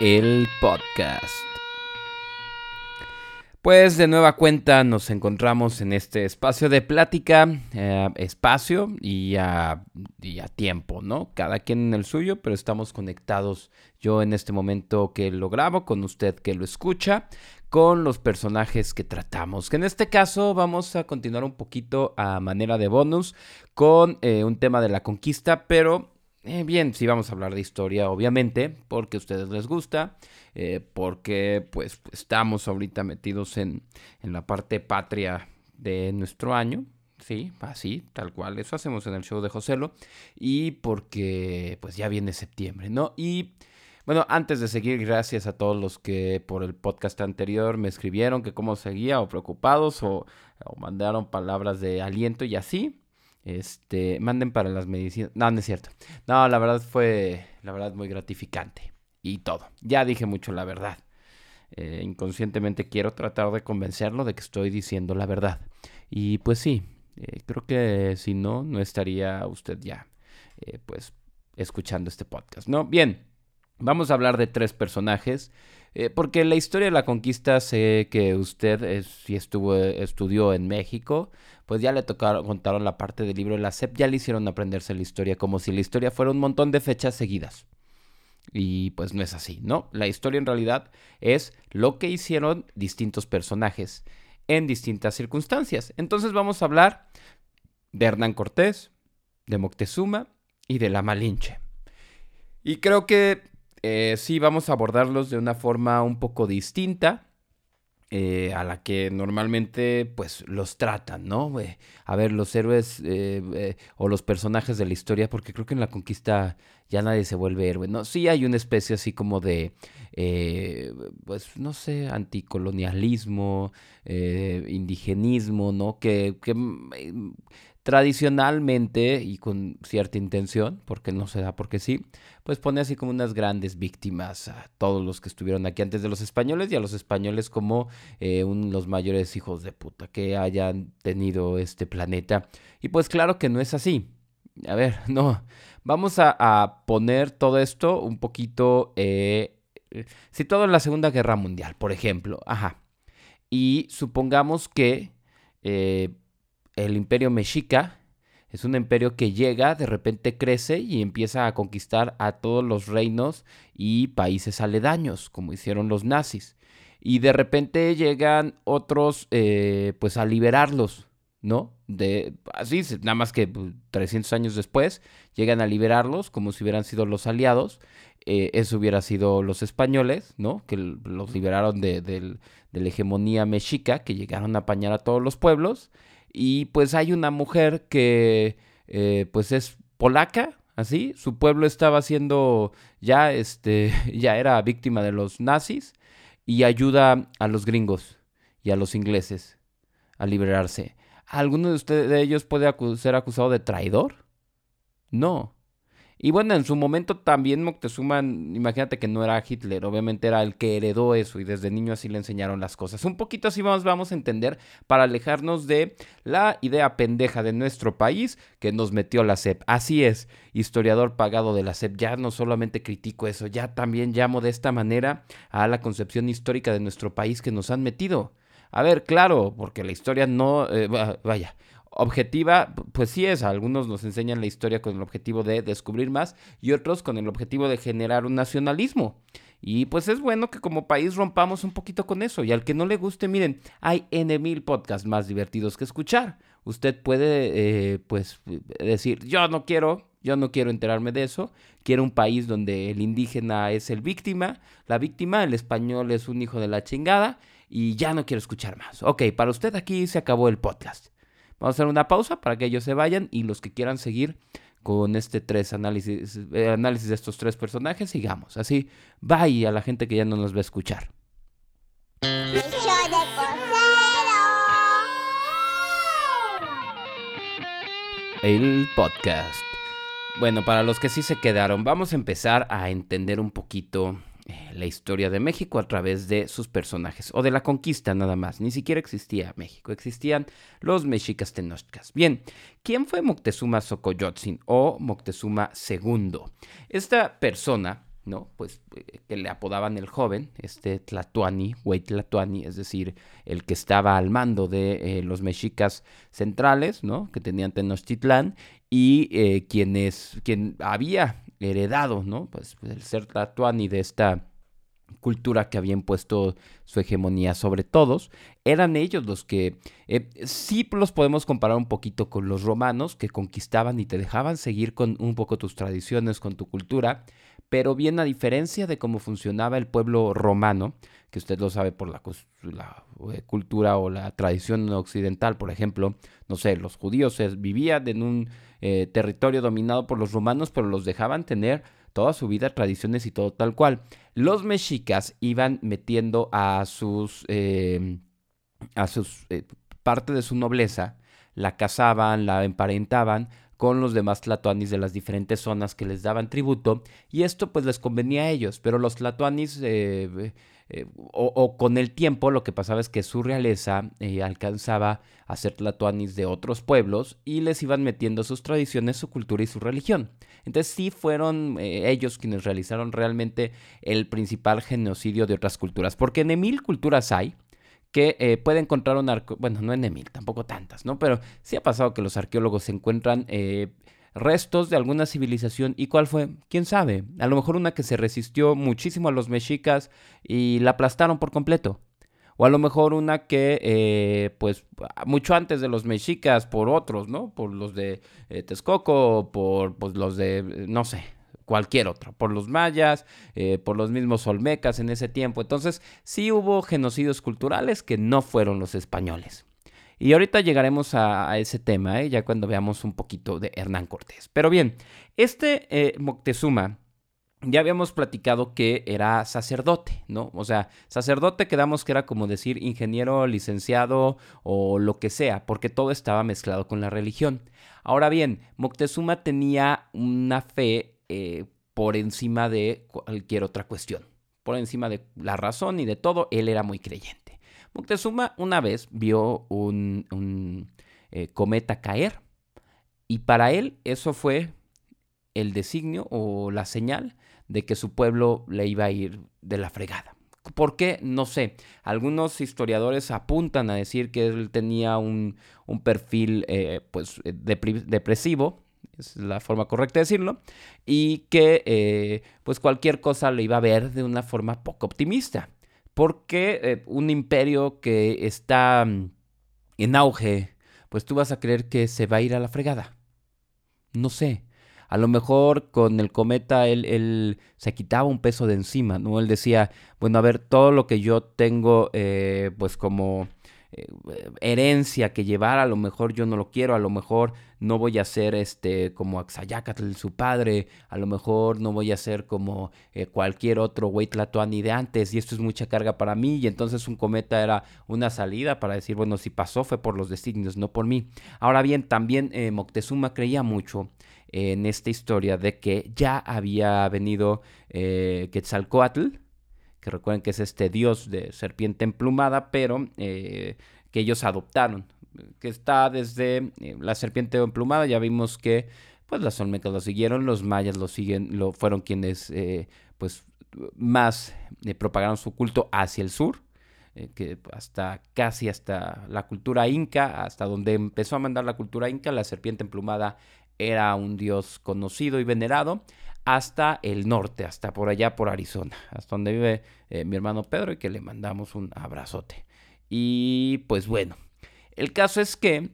El podcast. Pues de nueva cuenta nos encontramos en este espacio de plática, eh, espacio y a, tiempo, ¿no? Cada quien en el suyo, pero estamos conectados yo en este momento que lo grabo, con usted que lo escucha, con los personajes que tratamos. Que en este caso vamos a continuar un poquito a manera de bonus con eh, un tema de la conquista, pero eh, bien, sí vamos a hablar de historia, obviamente, porque a ustedes les gusta. Eh, porque pues estamos ahorita metidos en, en la parte patria de nuestro año, sí, así, tal cual, eso hacemos en el show de Joselo, y porque pues ya viene septiembre, ¿no? Y bueno, antes de seguir, gracias a todos los que por el podcast anterior me escribieron que cómo seguía o preocupados o, o mandaron palabras de aliento y así. Este, manden para las medicinas. No, no es cierto. No, la verdad fue, la verdad, muy gratificante y todo. Ya dije mucho la verdad. Eh, inconscientemente quiero tratar de convencerlo de que estoy diciendo la verdad. Y pues sí, eh, creo que si no, no estaría usted ya, eh, pues, escuchando este podcast. ¿No? Bien, vamos a hablar de tres personajes. porque la historia de la conquista sé que usted, si estuvo, estudió en México, pues ya le tocaron, contaron la parte del libro de la SEP, ya le hicieron aprenderse la historia como si la historia fuera un montón de fechas seguidas. Y pues no es así, ¿no? La historia en realidad es lo que hicieron distintos personajes en distintas circunstancias. Entonces vamos a hablar de Hernán Cortés, de Moctezuma y de la Malinche. Y creo que eh, sí vamos a abordarlos de una forma un poco distinta. Eh, a la que normalmente pues los tratan, ¿no? a ver, los héroes eh, o los personajes de la historia, porque creo que en la conquista ya nadie se vuelve héroe, ¿no? Sí hay una especie así como de, eh, pues no sé, anticolonialismo, eh, indigenismo, ¿no? Que, tradicionalmente y con cierta intención, porque no se da porque sí, pues pone así como unas grandes víctimas a todos los que estuvieron aquí antes de los españoles y a los españoles como eh, los mayores hijos de puta que hayan tenido este planeta. Y pues claro que no es así. A ver, no, Vamos a, poner todo esto un poquito eh, situado en la Segunda Guerra Mundial, por ejemplo. Ajá. Y supongamos que eh, el imperio mexica es un imperio que llega, de repente crece y empieza a conquistar a todos los reinos y países aledaños, como hicieron los nazis. Y de repente llegan otros, eh, pues a liberarlos, ¿no? De, así, nada más que 300 pues, años después, llegan a liberarlos como si hubieran sido los aliados. Eh, eso hubiera sido los españoles, ¿no? Que los liberaron de, la hegemonía mexica, que llegaron a apañar a todos los pueblos. Y pues hay una mujer que, eh, pues es polaca, así. Su pueblo estaba siendo, ya, este, ya era víctima de los nazis. Y ayuda a los gringos y a los ingleses a liberarse. ¿Alguno de ustedes de ellos puede ser acusado de traidor? No. Y bueno, en su momento también Moctezuma, imagínate que no era Hitler, obviamente era el que heredó eso y desde niño así le enseñaron las cosas. Un poquito así vamos, vamos a entender para alejarnos de la idea pendeja de nuestro país que nos metió la SEP. Así es, historiador pagado de la SEP, ya no solamente critico eso, ya también llamo de esta manera a la concepción histórica de nuestro país que nos han metido. A ver, claro, porque la historia no, eh, vaya, objetiva, pues sí es, algunos nos enseñan la historia con el objetivo de descubrir más y otros con el objetivo de generar un nacionalismo. Y pues es bueno que como país rompamos un poquito con eso. Y al que no le guste, miren, hay N mil podcasts más divertidos que escuchar. Usted puede, eh, pues, decir, yo no quiero, yo no quiero enterarme de eso. Quiero un país donde el indígena es el víctima, la víctima, el español es un hijo de la chingada y ya no quiero escuchar más. Ok, para usted aquí se acabó el podcast. Vamos a hacer una pausa para que ellos se vayan y los que quieran seguir con este tres análisis, eh, análisis de estos tres personajes, sigamos. Así, bye a la gente que ya no nos va a escuchar. El podcast. Bueno, para los que sí se quedaron, vamos a empezar a entender un poquito la historia de México a través de sus personajes, o de la conquista nada más, ni siquiera existía México, existían los mexicas tenochtitlas. Bien, ¿quién fue Moctezuma Xocoyotzin o Moctezuma II? Esta persona ¿no? Pues eh, que le apodaban el joven, este Tlatuani, Huey Tlatuani, es decir, el que estaba al mando de eh, los mexicas centrales, ¿no? Que tenían Tenochtitlán y eh, quienes, quien había heredado, ¿no? Pues el ser Tlatuani de esta cultura que había impuesto su hegemonía sobre todos, eran ellos los que sí los podemos comparar un poquito con los romanos que conquistaban y te dejaban seguir con un poco tus tradiciones, con tu cultura, pero bien a diferencia de cómo funcionaba el pueblo romano, que usted lo sabe por la, eh, cultura o la tradición occidental, por ejemplo, no sé, los judíos vivían en un eh, territorio dominado por los romanos, pero los dejaban tener toda su vida tradiciones y todo tal cual. Los mexicas iban metiendo a sus, em, a sus eh, parte de su nobleza, la casaban, la emparentaban con los demás tlatoanis de las diferentes zonas que les daban tributo y esto pues les convenía a ellos, pero los tlatoanis eh, eh, o, con el tiempo lo que pasaba es que su realeza eh, alcanzaba a ser tlatoanis de otros pueblos y les iban metiendo sus tradiciones, su cultura y su religión. Entonces sí fueron ellos quienes realizaron realmente el principal genocidio de otras culturas, porque en mil culturas hay, que eh, puede encontrar un arco, bueno, no en Emil, tampoco tantas, ¿no? Pero sí ha pasado que los arqueólogos encuentran eh, restos de alguna civilización. ¿Y cuál fue? ¿Quién sabe? A lo mejor una que se resistió muchísimo a los mexicas y la aplastaron por completo. O a lo mejor una que, eh, pues, mucho antes de los mexicas, por otros, ¿no? Por los de Texcoco, por pues, los de, no sé, cualquier otro, por los mayas, eh, por los mismos olmecas en ese tiempo. Entonces sí hubo genocidios culturales que no fueron los españoles. Y ahorita llegaremos a, ese tema, ¿eh? ya cuando veamos un poquito de Hernán Cortés. Pero bien, este eh, Moctezuma, ya habíamos platicado que era sacerdote, ¿no? O sea, sacerdote quedamos que era como decir ingeniero, licenciado o lo que sea, porque todo estaba mezclado con la religión. Ahora bien, Moctezuma tenía una fe eh, por encima de cualquier otra cuestión. Por encima de la razón y de todo, él era muy creyente. Moctezuma una vez vio un, eh, cometa caer y para él eso fue el designio o la señal de que su pueblo le iba a ir de la fregada. ¿Por qué? No sé. Algunos historiadores apuntan a decir que él tenía un, perfil eh, pues, depresivo, es la forma correcta de decirlo, y que eh, pues cualquier cosa le iba a ver de una forma poco optimista, porque eh, un imperio que está mm, en auge, pues tú vas a creer que se va a ir a la fregada. No sé. A lo mejor con el cometa él, se quitaba un peso de encima, ¿no? Él decía, bueno, a ver, todo lo que yo tengo, eh, pues como eh, herencia que llevar, a lo mejor yo no lo quiero, a lo mejor no voy a ser este como Axayacatl, su padre, a lo mejor no voy a ser como eh, cualquier otro güey de antes, y esto es mucha carga para mí, y entonces un cometa era una salida para decir, bueno, si pasó fue por los designios, no por mí. Ahora bien, también eh, Moctezuma creía mucho en esta historia de que ya había venido Quetzalcoatl, que recuerden que es este dios de serpiente emplumada, pero eh, que ellos adoptaron, que está desde eh, la serpiente emplumada, ya vimos que pues las olmecas lo siguieron, los mayas lo siguen, lo fueron quienes eh, pues más propagaron su culto hacia el sur, que hasta casi hasta la cultura inca, hasta donde empezó a mandar la cultura inca, la serpiente emplumada era un dios conocido y venerado, hasta el norte, hasta por allá por Arizona, hasta donde vive eh, mi hermano Pedro y que le mandamos un abrazote. Y pues bueno, el caso es que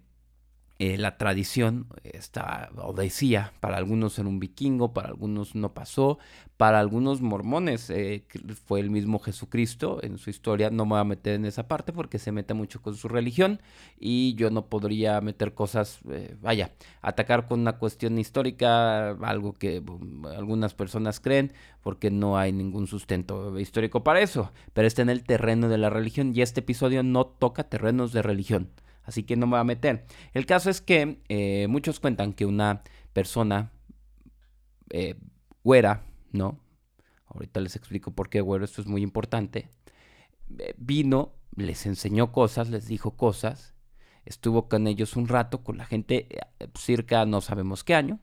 eh, la tradición está, o decía, para algunos era un vikingo, para algunos no pasó, para algunos mormones eh, fue el mismo Jesucristo en su historia. No me voy a meter en esa parte porque se mete mucho con su religión y yo no podría meter cosas, eh, vaya, atacar con una cuestión histórica, algo que algunas personas creen, porque no hay ningún sustento histórico para eso. Pero está en el terreno de la religión y este episodio no toca terrenos de religión así que no me voy a meter. El caso es que eh, muchos cuentan que una persona eh, güera, ¿no? ahorita les explico por qué, güero, esto es muy importante, eh, vino, les enseñó cosas, les dijo cosas, estuvo con ellos un rato, con la gente, eh, cerca no sabemos qué año,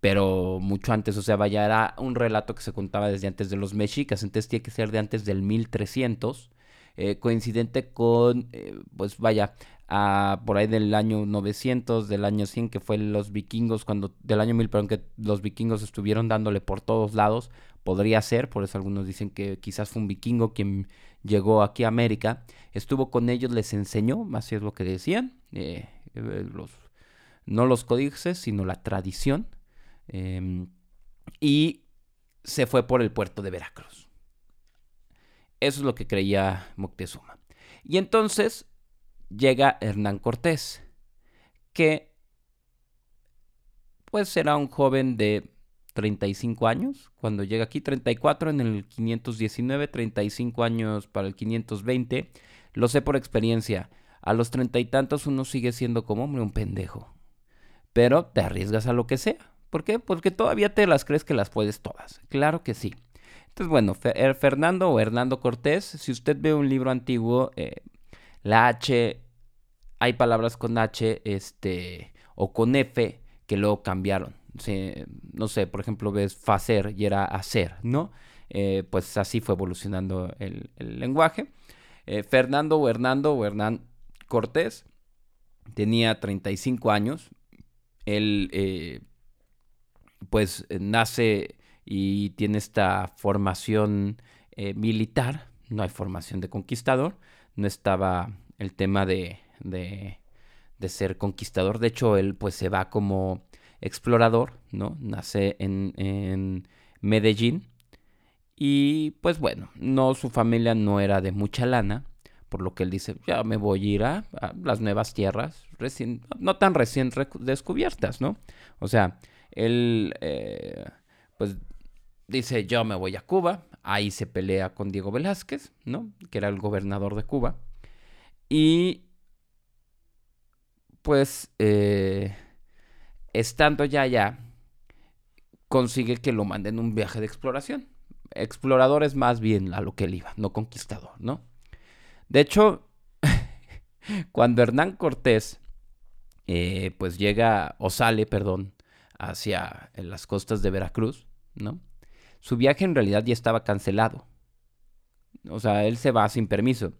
pero mucho antes, o sea, vaya, era un relato que se contaba desde antes de los mexicas, entonces tiene que ser de antes del 1300, eh, coincidente con, eh, pues vaya, a, por ahí del año 900, del año 100, que fue los vikingos, cuando, del año 1000, perdón, que los vikingos estuvieron dándole por todos lados, podría ser, por eso algunos dicen que quizás fue un vikingo quien llegó aquí a América, estuvo con ellos, les enseñó, así es lo que decían, eh, los, no los códices, sino la tradición, Em, y se fue por el puerto de Veracruz. Eso es lo que creía Moctezuma. Y entonces llega Hernán Cortés, que pues será un joven de 35 años cuando llega aquí, 34 en el 519, 35 años para el 520. Lo sé por experiencia. A los treinta y tantos uno sigue siendo como hombre un pendejo. Pero te arriesgas a lo que sea. ¿Por qué? Porque todavía te las crees que las puedes todas. Claro que sí. Entonces, bueno, eh, Fernando o Hernando Cortés, si usted ve un libro antiguo, eh, la H, hay palabras con H este, o con F que luego cambiaron. no sé, por ejemplo, ves facer y era hacer, ¿no? Eh, pues así fue evolucionando el, lenguaje. Fernando o Hernando o Hernán Cortés tenía 35 años. Él pues nace y tiene esta formación eh, militar, no hay formación de conquistador, no estaba el tema de, de, ser conquistador, de hecho él pues se va como explorador, ¿no? Nace en, en Medellín y pues bueno, no, su familia no era de mucha lana, por lo que él dice, ya me voy a ir a, las nuevas tierras, recién, no tan recién descubiertas, ¿no? O sea, él, eh, pues, dice, yo me voy a Cuba. Ahí se pelea con Diego Velázquez, ¿no? Que era el gobernador de Cuba. Y, pues, eh, estando ya allá, consigue que lo manden un viaje de exploración. Explorador es más bien a lo que él iba, no conquistador, ¿no? De hecho, cuando Hernán Cortés, eh, pues llega, o sale, perdón, hacia las costas de Veracruz, ¿no? Su viaje en realidad ya estaba cancelado. O sea, él se va sin permiso.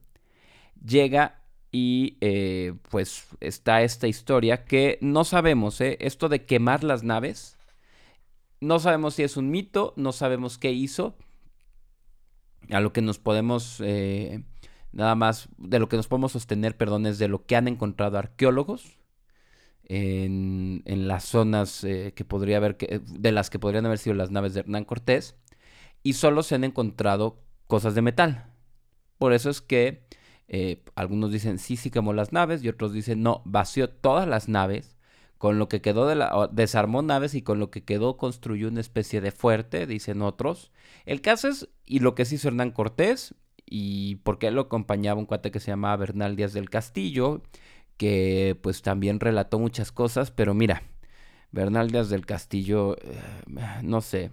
Llega y eh, pues está esta historia que no sabemos, ¿eh? Esto de quemar las naves, no sabemos si es un mito, no sabemos qué hizo. A lo que nos podemos, eh, nada más, de lo que nos podemos sostener, perdón, es de lo que han encontrado arqueólogos en, las zonas eh, que podría haber, de las que podrían haber sido las naves de Hernán Cortés, y solo se han encontrado cosas de metal. Por eso es que eh, algunos dicen sí, sí quemó las naves, y otros dicen no, vació todas las naves, con lo que quedó de la, desarmó naves y con lo que quedó construyó una especie de fuerte, dicen otros. El caso es, y lo que se hizo Hernán Cortés, y porque él lo acompañaba un cuate que se llamaba Bernal Díaz del Castillo, que pues también relató muchas cosas, pero mira, Bernal Díaz del Castillo, eh, no sé,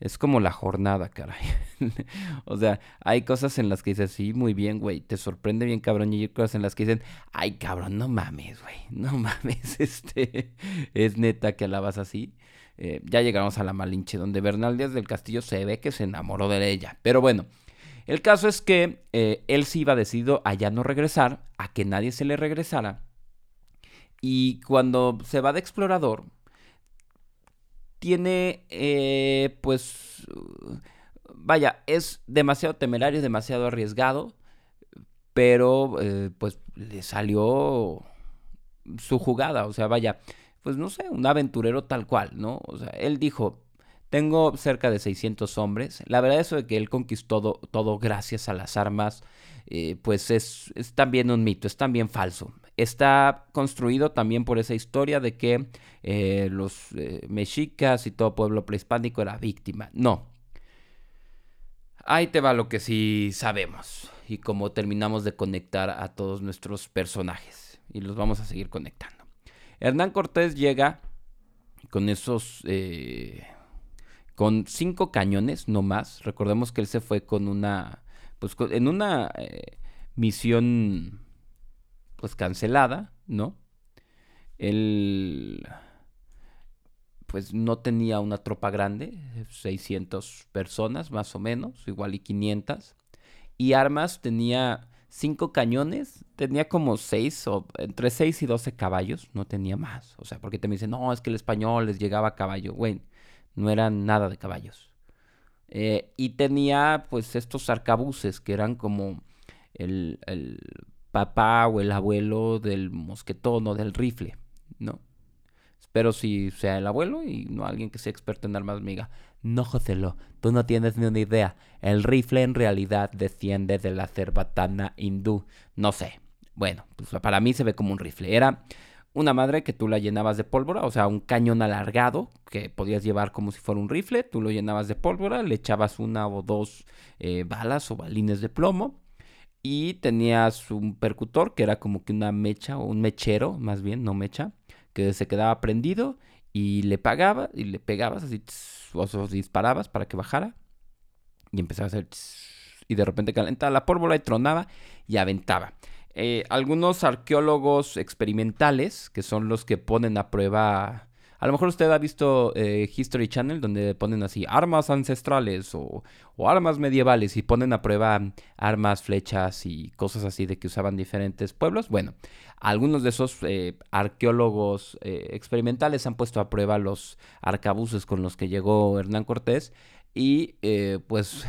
es como la jornada, caray. o sea, hay cosas en las que dices, sí, muy bien, güey, te sorprende bien, cabrón, y hay cosas en las que dicen, ay, cabrón, no mames, güey, no mames, este, es neta que alabas así. Eh, ya llegamos a la Malinche, donde Bernal Díaz del Castillo se ve que se enamoró de ella. Pero bueno, el caso es que eh, él sí iba decidido a ya no regresar, a que nadie se le regresara. Y cuando se va de explorador, tiene, eh, pues, vaya, es demasiado temerario, demasiado arriesgado, pero eh, pues le salió su jugada, o sea, vaya, pues no sé, un aventurero tal cual, ¿no? O sea, él dijo, tengo cerca de 600 hombres. La verdad eso de que él conquistó todo, gracias a las armas, eh, pues es, también un mito, es también falso. Está construido también por esa historia de que eh, los eh, mexicas y todo pueblo prehispánico era víctima. No. Ahí te va lo que sí sabemos y cómo terminamos de conectar a todos nuestros personajes. Y los vamos a seguir conectando. Hernán Cortés llega con esos con cinco cañones, no más. Recordemos que él se fue con una, pues en una eh, misión, pues cancelada, ¿no? Él, pues no tenía una tropa grande, 600 personas más o menos, igual y 500. Y armas tenía cinco cañones, tenía como seis, o entre 6 y 12 caballos, no tenía más. O sea, porque te me dicen, no, es que el español les llegaba a caballo. Güey, no eran nada de caballos. Eh, y tenía pues estos arcabuces que eran como el, el, papá o el abuelo del mosquetón o del rifle, ¿no? Espero si sea el abuelo y no alguien que sea experto en armas miga. No, Joselo, tú no tienes ni una idea. El rifle en realidad desciende de la cerbatana hindú. No sé. Bueno, pues para mí se ve como un rifle. Era una madre que tú la llenabas de pólvora, o sea, un cañón alargado que podías llevar como si fuera un rifle, tú lo llenabas de pólvora, le echabas una o dos eh, balas o balines de plomo y tenías un percutor que era como que una mecha o un mechero, más bien, no mecha, que se quedaba prendido y le pagaba y le pegabas así, o disparabas para que bajara y empezaba a hacer y de repente calentaba la pólvora y tronaba y aventaba. Eh, algunos arqueólogos experimentales, que son los que ponen a prueba... A lo mejor usted ha visto eh, History Channel donde ponen así armas ancestrales o, armas medievales y ponen a prueba armas, flechas y cosas así de que usaban diferentes pueblos. Bueno, algunos de esos eh, arqueólogos experimentales han puesto a prueba los arcabuces con los que llegó Hernán Cortés y pues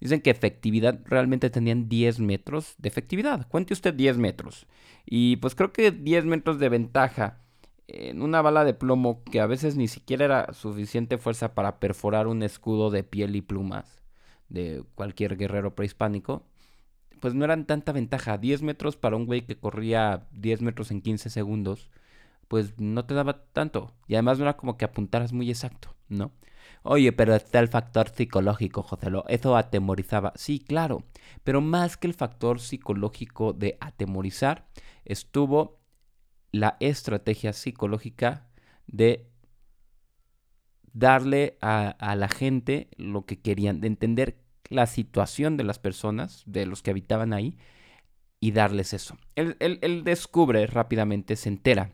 Dicen que efectividad realmente tenían 10 metros de efectividad. Cuente usted 10 metros. Y pues creo que 10 metros de ventaja en una bala de plomo que a veces ni siquiera era suficiente fuerza para perforar un escudo de piel y plumas de cualquier guerrero prehispánico, pues no eran tanta ventaja. 10 metros para un güey que corría 10 metros en 15 segundos, pues no te daba tanto. Y además no era como que apuntaras muy exacto, ¿no? Oye, pero está el factor psicológico, Joselo. Eso atemorizaba. Sí, claro. Pero más que el factor psicológico de atemorizar, estuvo la estrategia psicológica de darle a, la gente lo que querían, de entender la situación de las personas, de los que habitaban ahí, y darles eso. él descubre rápidamente, se entera.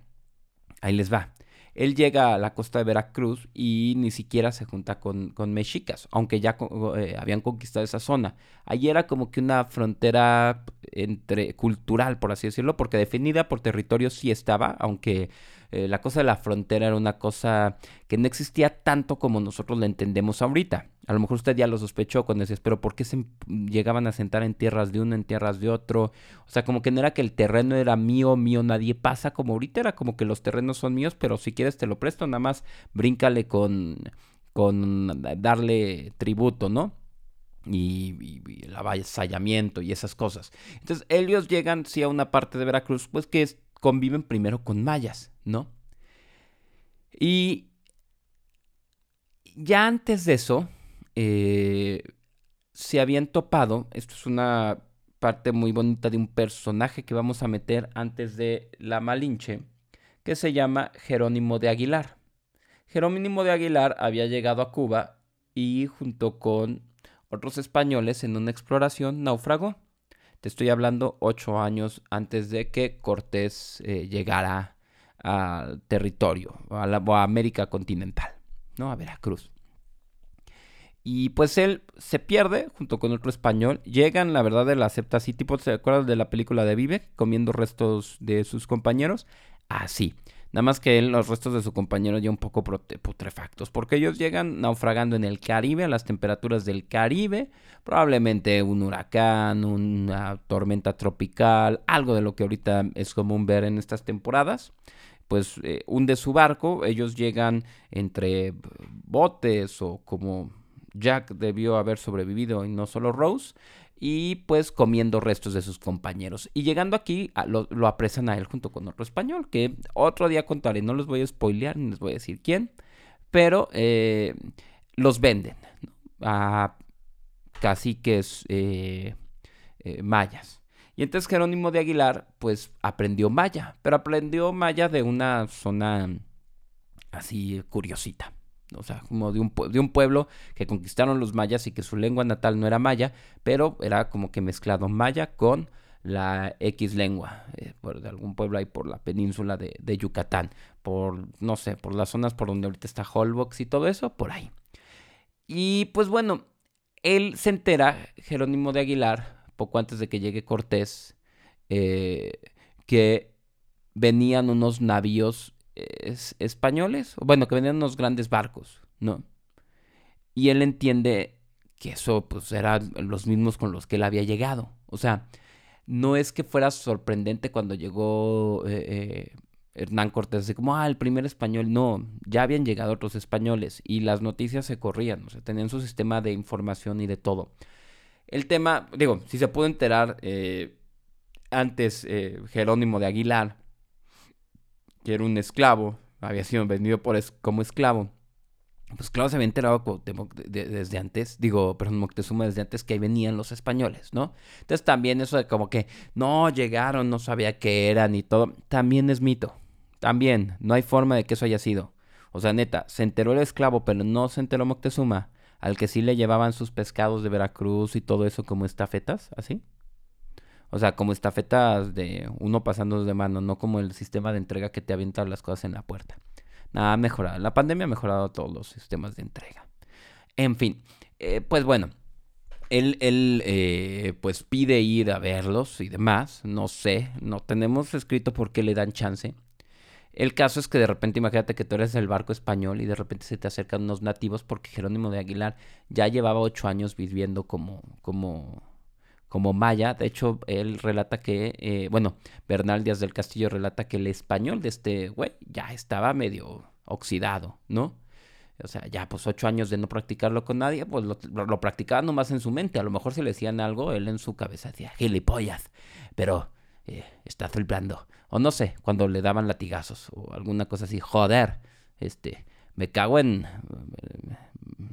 Ahí les va él llega a la costa de Veracruz y ni siquiera se junta con, mexicas, aunque ya eh, habían conquistado esa zona. Allí era como que una frontera entre cultural, por así decirlo, porque definida por territorio sí estaba, aunque eh, la cosa de la frontera era una cosa que no existía tanto como nosotros la entendemos ahorita. A lo mejor usted ya lo sospechó cuando decía, pero ¿por qué se llegaban a sentar en tierras de uno, en tierras de otro? O sea, como que no era que el terreno era mío, mío, nadie pasa, como ahorita era como que los terrenos son míos, pero si quieres te lo presto, nada más bríncale con, con darle tributo, ¿no? Y, el avasallamiento y esas cosas. Entonces, ellos llegan, sí, a una parte de Veracruz, pues que conviven primero con mayas, ¿no? Y ya antes de eso, eh, se habían topado, esto es una parte muy bonita de un personaje que vamos a meter antes de la Malinche, que se llama Jerónimo de Aguilar. Jerónimo de Aguilar había llegado a Cuba y junto con otros españoles en una exploración naufragó. Te estoy hablando ocho años antes de que Cortés eh, llegara al territorio, a, la, a América continental, ¿no? A Veracruz. Y pues él se pierde junto con otro español. Llegan, la verdad, de la acepta así, tipo, ¿se acuerdan de la película de Vive? Comiendo restos de sus compañeros. Así. Nada más que él, los restos de su compañero ya un poco putrefactos, porque ellos llegan naufragando en el Caribe, a las temperaturas del Caribe, probablemente un huracán, una tormenta tropical, algo de lo que ahorita es común ver en estas temporadas. Pues eh, hunde su barco, ellos llegan entre botes o como Jack debió haber sobrevivido y no solo Rose, y pues comiendo restos de sus compañeros. Y llegando aquí lo, apresan a él junto con otro español, que otro día contaré, no les voy a spoilear ni les voy a decir quién, pero eh, los venden a caciques eh, eh, mayas. Y entonces Jerónimo de Aguilar pues aprendió maya, pero aprendió maya de una zona así curiosita, o sea, como de un, de un pueblo que conquistaron los mayas y que su lengua natal no era maya, pero era como que mezclado maya con la X lengua, eh, de algún pueblo ahí por la península de, de, Yucatán, por, no sé, por las zonas por donde ahorita está Holbox y todo eso, por ahí. Y pues bueno, él se entera, Jerónimo de Aguilar, poco antes de que llegue Cortés, eh, que venían unos navíos españoles, bueno, que venían unos grandes barcos, ¿no? Y él entiende que eso pues eran los mismos con los que él había llegado. O sea, no es que fuera sorprendente cuando llegó eh, eh, Hernán Cortés, así como, ah, el primer español. No, ya habían llegado otros españoles y las noticias se corrían, o sea, tenían su sistema de información y de todo. El tema, digo, si se pudo enterar eh, antes Jerónimo de Aguilar, que era un esclavo, había sido vendido por como esclavo pues claro, se había enterado desde antes, digo, perdón, Moctezuma desde antes que ahí venían los españoles, ¿no? Entonces también eso de como que no llegaron, no sabía qué eran y todo, también es mito. También, no hay forma de que eso haya sido. O sea, neta, se enteró el esclavo, pero no se enteró Moctezuma, al que sí le llevaban sus pescados de Veracruz y todo eso como estafetas, así. O sea, como estafetas de uno pasando de mano, no como el sistema de entrega que te avientan las cosas en la puerta. Nada, ha mejorado. La pandemia ha mejorado todos los sistemas de entrega. En fin, eh, pues bueno, él, él eh, pues pide ir a verlos y demás. No sé, no tenemos escrito por qué le dan chance. El caso es que de repente imagínate que tú eres el barco español y de repente se te acercan unos nativos porque Jerónimo de Aguilar ya llevaba ocho años viviendo como, como, como maya. De hecho, él relata que, eh, bueno, Bernal Díaz del Castillo relata que el español de este güey ya estaba medio oxidado, ¿no? O sea, ya pues ocho años de no practicarlo con nadie, pues lo, practicaba nomás en su mente. A lo mejor si le decían algo, él en su cabeza decía, gilipollas, pero eh, está flipando. O no sé, cuando le daban latigazos o alguna cosa así, joder, este, me cago en,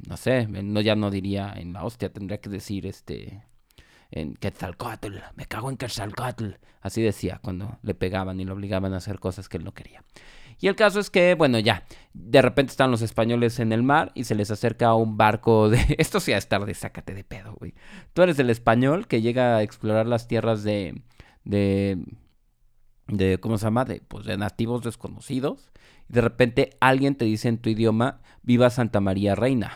no sé, no, ya no diría en la hostia, tendría que decir, este, en Quetzalcoatl, me cago en Quetzalcoatl. Así decía cuando le pegaban y lo obligaban a hacer cosas que él no quería. Y el caso es que, bueno, ya, de repente están los españoles en el mar y se les acerca un barco de... Esto sí a estar de sácate de pedo, güey. Tú eres el español que llega a explorar las tierras de... de de ¿cómo se llama? De, pues, de nativos desconocidos. Y de repente alguien te dice en tu idioma, viva Santa María Reina.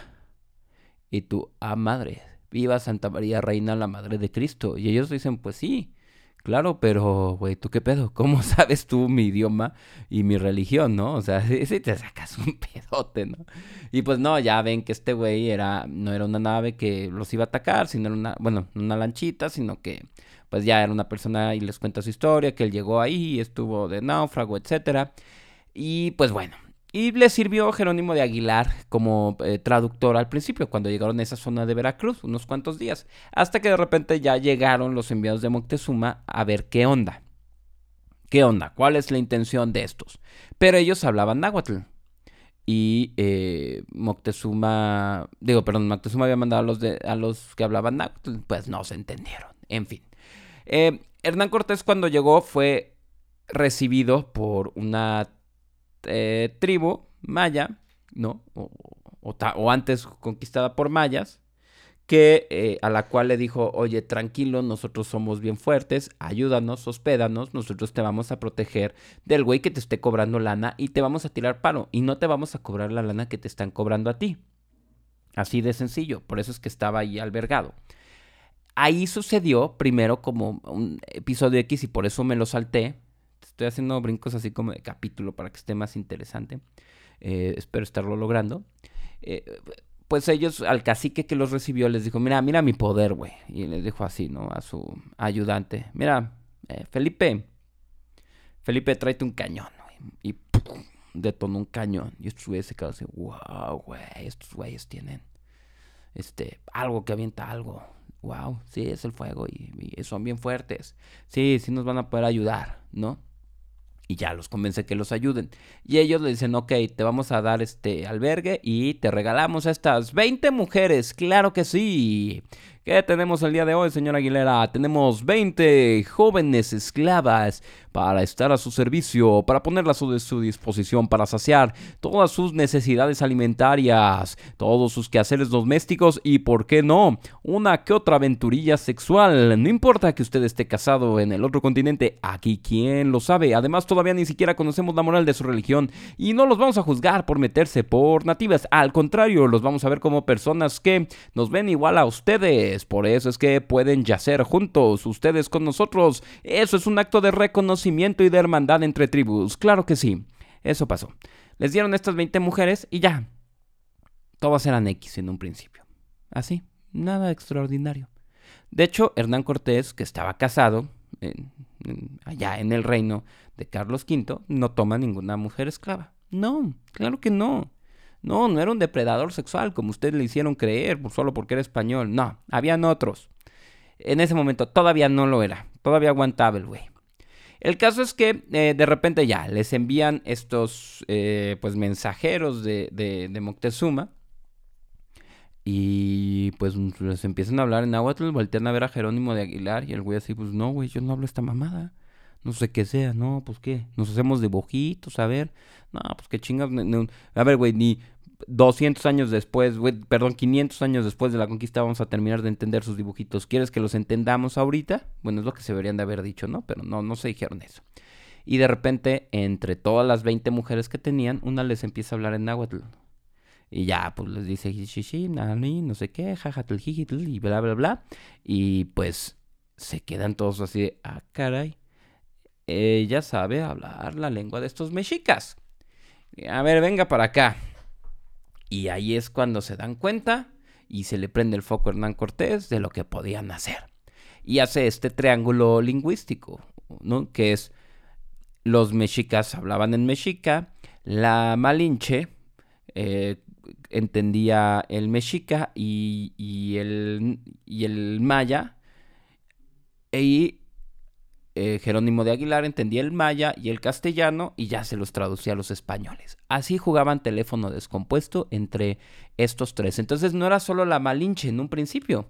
Y tú, ah, madre, viva Santa María Reina, la Madre de Cristo. Y ellos dicen, pues sí, claro, pero, güey, ¿tú qué pedo? ¿Cómo sabes tú mi idioma y mi religión, no? O sea, ese te sacas un pedote, ¿no? Y pues no, ya ven que este güey era, no era una nave que los iba a atacar, sino era una, bueno, una lanchita, sino que pues ya era una persona y les cuenta su historia, que él llegó ahí, estuvo de náufrago, etcétera. Y pues bueno, y le sirvió Jerónimo de Aguilar como eh, traductor al principio, cuando llegaron a esa zona de Veracruz, unos cuantos días, hasta que de repente ya llegaron los enviados de Moctezuma a ver qué onda. ¿Qué onda? ¿Cuál es la intención de estos? Pero ellos hablaban náhuatl. Y eh, Moctezuma, digo, perdón, Moctezuma había mandado a los, de, a los que hablaban náhuatl, pues no se entendieron. En fin. Eh, Hernán Cortés cuando llegó fue recibido por una eh, tribu maya, ¿no? O, antes conquistada por mayas, que eh, a la cual le dijo, oye, tranquilo, nosotros somos bien fuertes, ayúdanos, hospédanos, nosotros te vamos a proteger del güey que te esté cobrando lana y te vamos a tirar paro y no te vamos a cobrar la lana que te están cobrando a ti. Así de sencillo, por eso es que estaba ahí albergado. Ahí sucedió primero como un episodio X y por eso me lo salté, Estoy haciendo brincos así como de capítulo para que esté más interesante. Eh, espero estarlo logrando. Eh, pues ellos, al cacique que los recibió, les dijo, mira, mira mi poder, güey. Y les dijo así, ¿no? A su ayudante, mira, eh, Felipe, Felipe, tráete un cañón, güey. Y detonó un cañón. Y estos güeyes se quedaron así, wow, güey, estos güeyes tienen, este, algo que avienta algo. Wow, sí, es el fuego y son bien fuertes. Sí, sí nos van a poder ayudar, ¿no? Y ya los convence que los ayuden. Y ellos le dicen, ok, te vamos a dar este albergue y te regalamos a estas 20 mujeres, claro que sí. ¿Qué tenemos el día de hoy, señora Aguilera? Tenemos 20 jóvenes esclavas para estar a su servicio, para ponerlas a su disposición, para saciar todas sus necesidades alimentarias, todos sus quehaceres domésticos y, ¿por qué no?, una que otra aventurilla sexual. No importa que usted esté casado en el otro continente, aquí quién lo sabe. Además, todavía ni siquiera conocemos la moral de su religión y no los vamos a juzgar por meterse por nativas. Al contrario, los vamos a ver como personas que nos ven igual a ustedes. Por eso es que pueden yacer juntos, ustedes con nosotros. Eso es un acto de reconocimiento y de hermandad entre tribus. Claro que sí. Eso pasó. Les dieron estas 20 mujeres y ya. Todas eran X en un principio. Así, nada extraordinario. De hecho, Hernán Cortés, que estaba casado allá en el reino de Carlos V, no toma ninguna mujer esclava. No, claro que no. No, no era un depredador sexual como ustedes le hicieron creer solo porque era español. No, habían otros. En ese momento todavía no lo era. Todavía aguantaba el güey. El caso es que eh, de repente ya les envían estos eh, pues mensajeros de, de, Moctezuma. Y pues les empiezan a hablar en náhuatl, voltean a ver a Jerónimo de Aguilar y el güey así, pues no, güey, yo no hablo esta mamada. No sé qué sea, no, pues qué, nos hacemos dibujitos, a ver. No, pues qué chingas. a ver, güey, ni 200 años después, perdón, 500 años después de la conquista vamos a terminar de entender sus dibujitos. ¿Quieres que los entendamos ahorita? Bueno, es lo que se deberían de haber dicho, ¿no? Pero no, no se dijeron eso. Y de repente, entre todas las 20 mujeres que tenían, una les empieza a hablar en náhuatl. Y ya, pues les dice, no sé qué, jajatl, y bla, bla, bla. Y pues se quedan todos así, ah, caray. Ella sabe hablar la lengua de estos mexicas. A ver, venga para acá. Y ahí es cuando se dan cuenta y se le prende el foco a Hernán Cortés de lo que podían hacer. Y hace este triángulo lingüístico, ¿no? Que es los mexicas hablaban en mexica, la malinche eh, entendía el mexica y, el, y el maya, y eh, Jerónimo de Aguilar entendía el maya y el castellano y ya se los traducía a los españoles. Así jugaban teléfono descompuesto entre estos tres. Entonces no era solo la Malinche en un principio.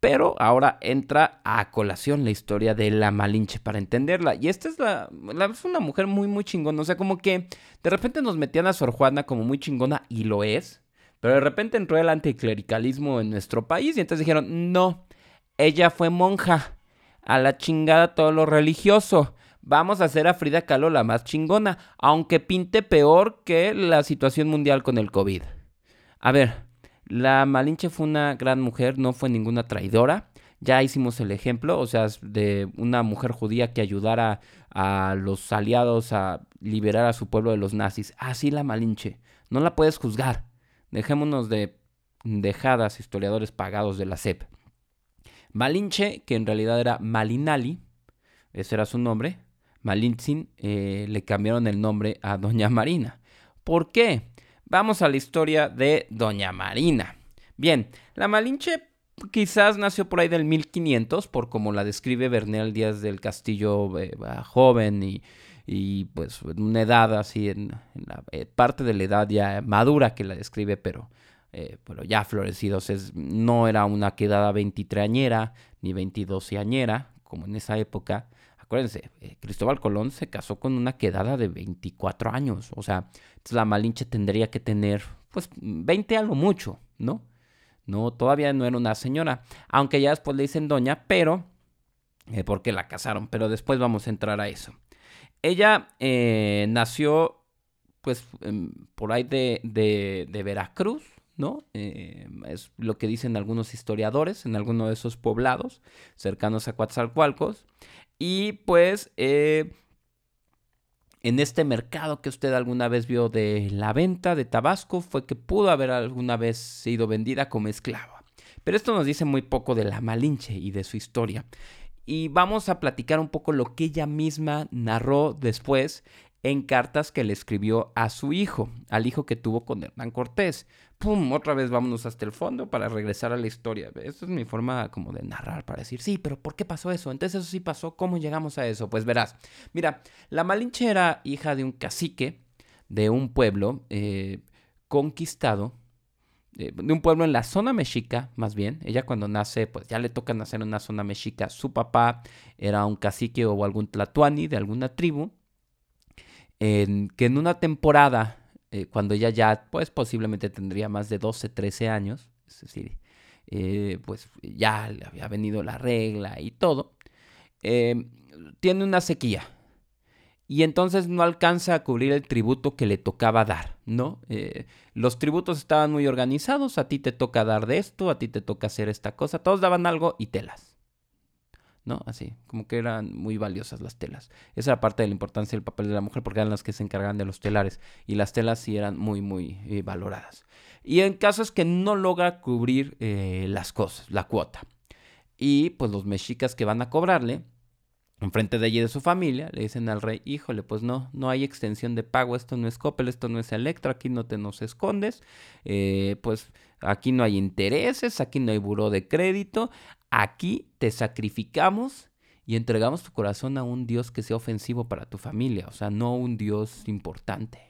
Pero ahora entra a colación la historia de la Malinche para entenderla. Y esta es la, es una mujer muy, muy chingona. O sea, como que de repente nos metían a Sor Juana como muy chingona y lo es. Pero de repente entró el anticlericalismo en nuestro país y entonces dijeron, no, ella fue monja a la chingada todo lo religioso. Vamos a hacer a Frida Kahlo la más chingona, aunque pinte peor que la situación mundial con el COVID. A ver, la Malinche fue una gran mujer, no fue ninguna traidora. Ya hicimos el ejemplo, o sea, de una mujer judía que ayudara a los aliados a liberar a su pueblo de los nazis. Así la Malinche. No la puedes juzgar. Dejémonos de dejadas historiadores pagados de la CEP. Malinche, que en realidad era Malinali, ese era su nombre, Malintzin, eh, le cambiaron el nombre a Doña Marina. ¿Por qué? Vamos a la historia de Doña Marina. Bien, la Malinche quizás nació por ahí del 1500, por como la describe Bernal Díaz del Castillo eh, joven y, y, pues en una edad así, en, la eh, parte de la edad ya madura que la describe, pero eh, pero ya florecidos. Es, no era una quedada veintitreenera ni veintidoceañera, como en esa época. Acuérdense, eh, Cristóbal Colón se casó con una quedada de 24 años. O sea, la Malinche tendría que tener, pues, 20 a lo mucho, ¿no? No, todavía no era una señora. Aunque ya después le dicen doña, pero... Eh, porque la casaron, pero después vamos a entrar a eso. Ella nació, pues, por ahí de, de Veracruz, ¿no? Eh, es lo que dicen algunos historiadores en alguno de esos poblados cercanos a Coatzacoalcos. Y pues eh, en este mercado que usted alguna vez vio de la venta de Tabasco fue que pudo haber alguna vez sido vendida como esclava. Pero esto nos dice muy poco de la Malinche y de su historia. Y vamos a platicar un poco lo que ella misma narró después en cartas que le escribió a su hijo, al hijo que tuvo con Hernán Cortés. ¡Pum! Otra vez vámonos hasta el fondo para regresar a la historia. Esta es mi forma como de narrar, para decir, sí, pero ¿por qué pasó eso? Entonces eso sí pasó, ¿cómo llegamos a eso? Pues verás, mira, la Malinche era hija de un cacique de un pueblo eh, conquistado de un pueblo en la zona mexica, más bien. Ella cuando nace, pues ya le toca nacer en una zona mexica. Su papá era un cacique o algún tlatuani de alguna tribu. En, que en una temporada, eh, cuando ella ya, pues posiblemente tendría más de 12, 13 años, es decir, eh, pues ya le había venido la regla y todo, eh, tiene una sequía y entonces no alcanza a cubrir el tributo que le tocaba dar, ¿no? Los tributos estaban muy organizados, a ti te toca dar de esto, a ti te toca hacer esta cosa, todos daban algo y telas, ¿no? Así, como que eran muy valiosas las telas. Esa era parte de la importancia del papel de la mujer porque eran las que se encargaban de los telares y las telas sí eran muy, muy eh, valoradas. Y en casos que no logra cubrir eh, las cosas, la cuota. Y pues los mexicas que van a cobrarle, enfrente de y de su familia, le dicen al rey, híjole, pues no, no hay extensión de pago, esto no es Coppel, esto no es Electro, aquí no te nos escondes, eh, pues aquí no hay intereses, aquí no hay buró de crédito, aquí te sacrificamos y entregamos tu corazón a un Dios que sea ofensivo para tu familia, o sea, no un Dios importante.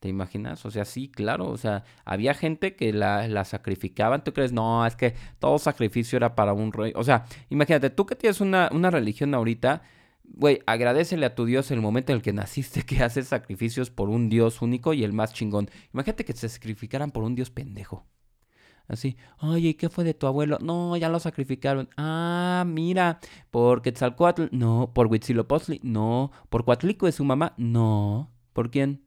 ¿Te imaginas? O sea, sí, claro. O sea, había gente que la, la, sacrificaban. ¿Tú crees? No, es que todo sacrificio era para un rey. O sea, imagínate, tú que tienes una, una religión ahorita, güey, agradecele a tu Dios el momento en el que naciste que haces sacrificios por un Dios único y el más chingón. Imagínate que se sacrificaran por un Dios pendejo. Así, oye, ¿qué fue de tu abuelo? No, ya lo sacrificaron. Ah, mira, por Quetzalcoatl, no, por Huitzilopochtli, no, por Coatlico de su mamá, no. ¿Por quién?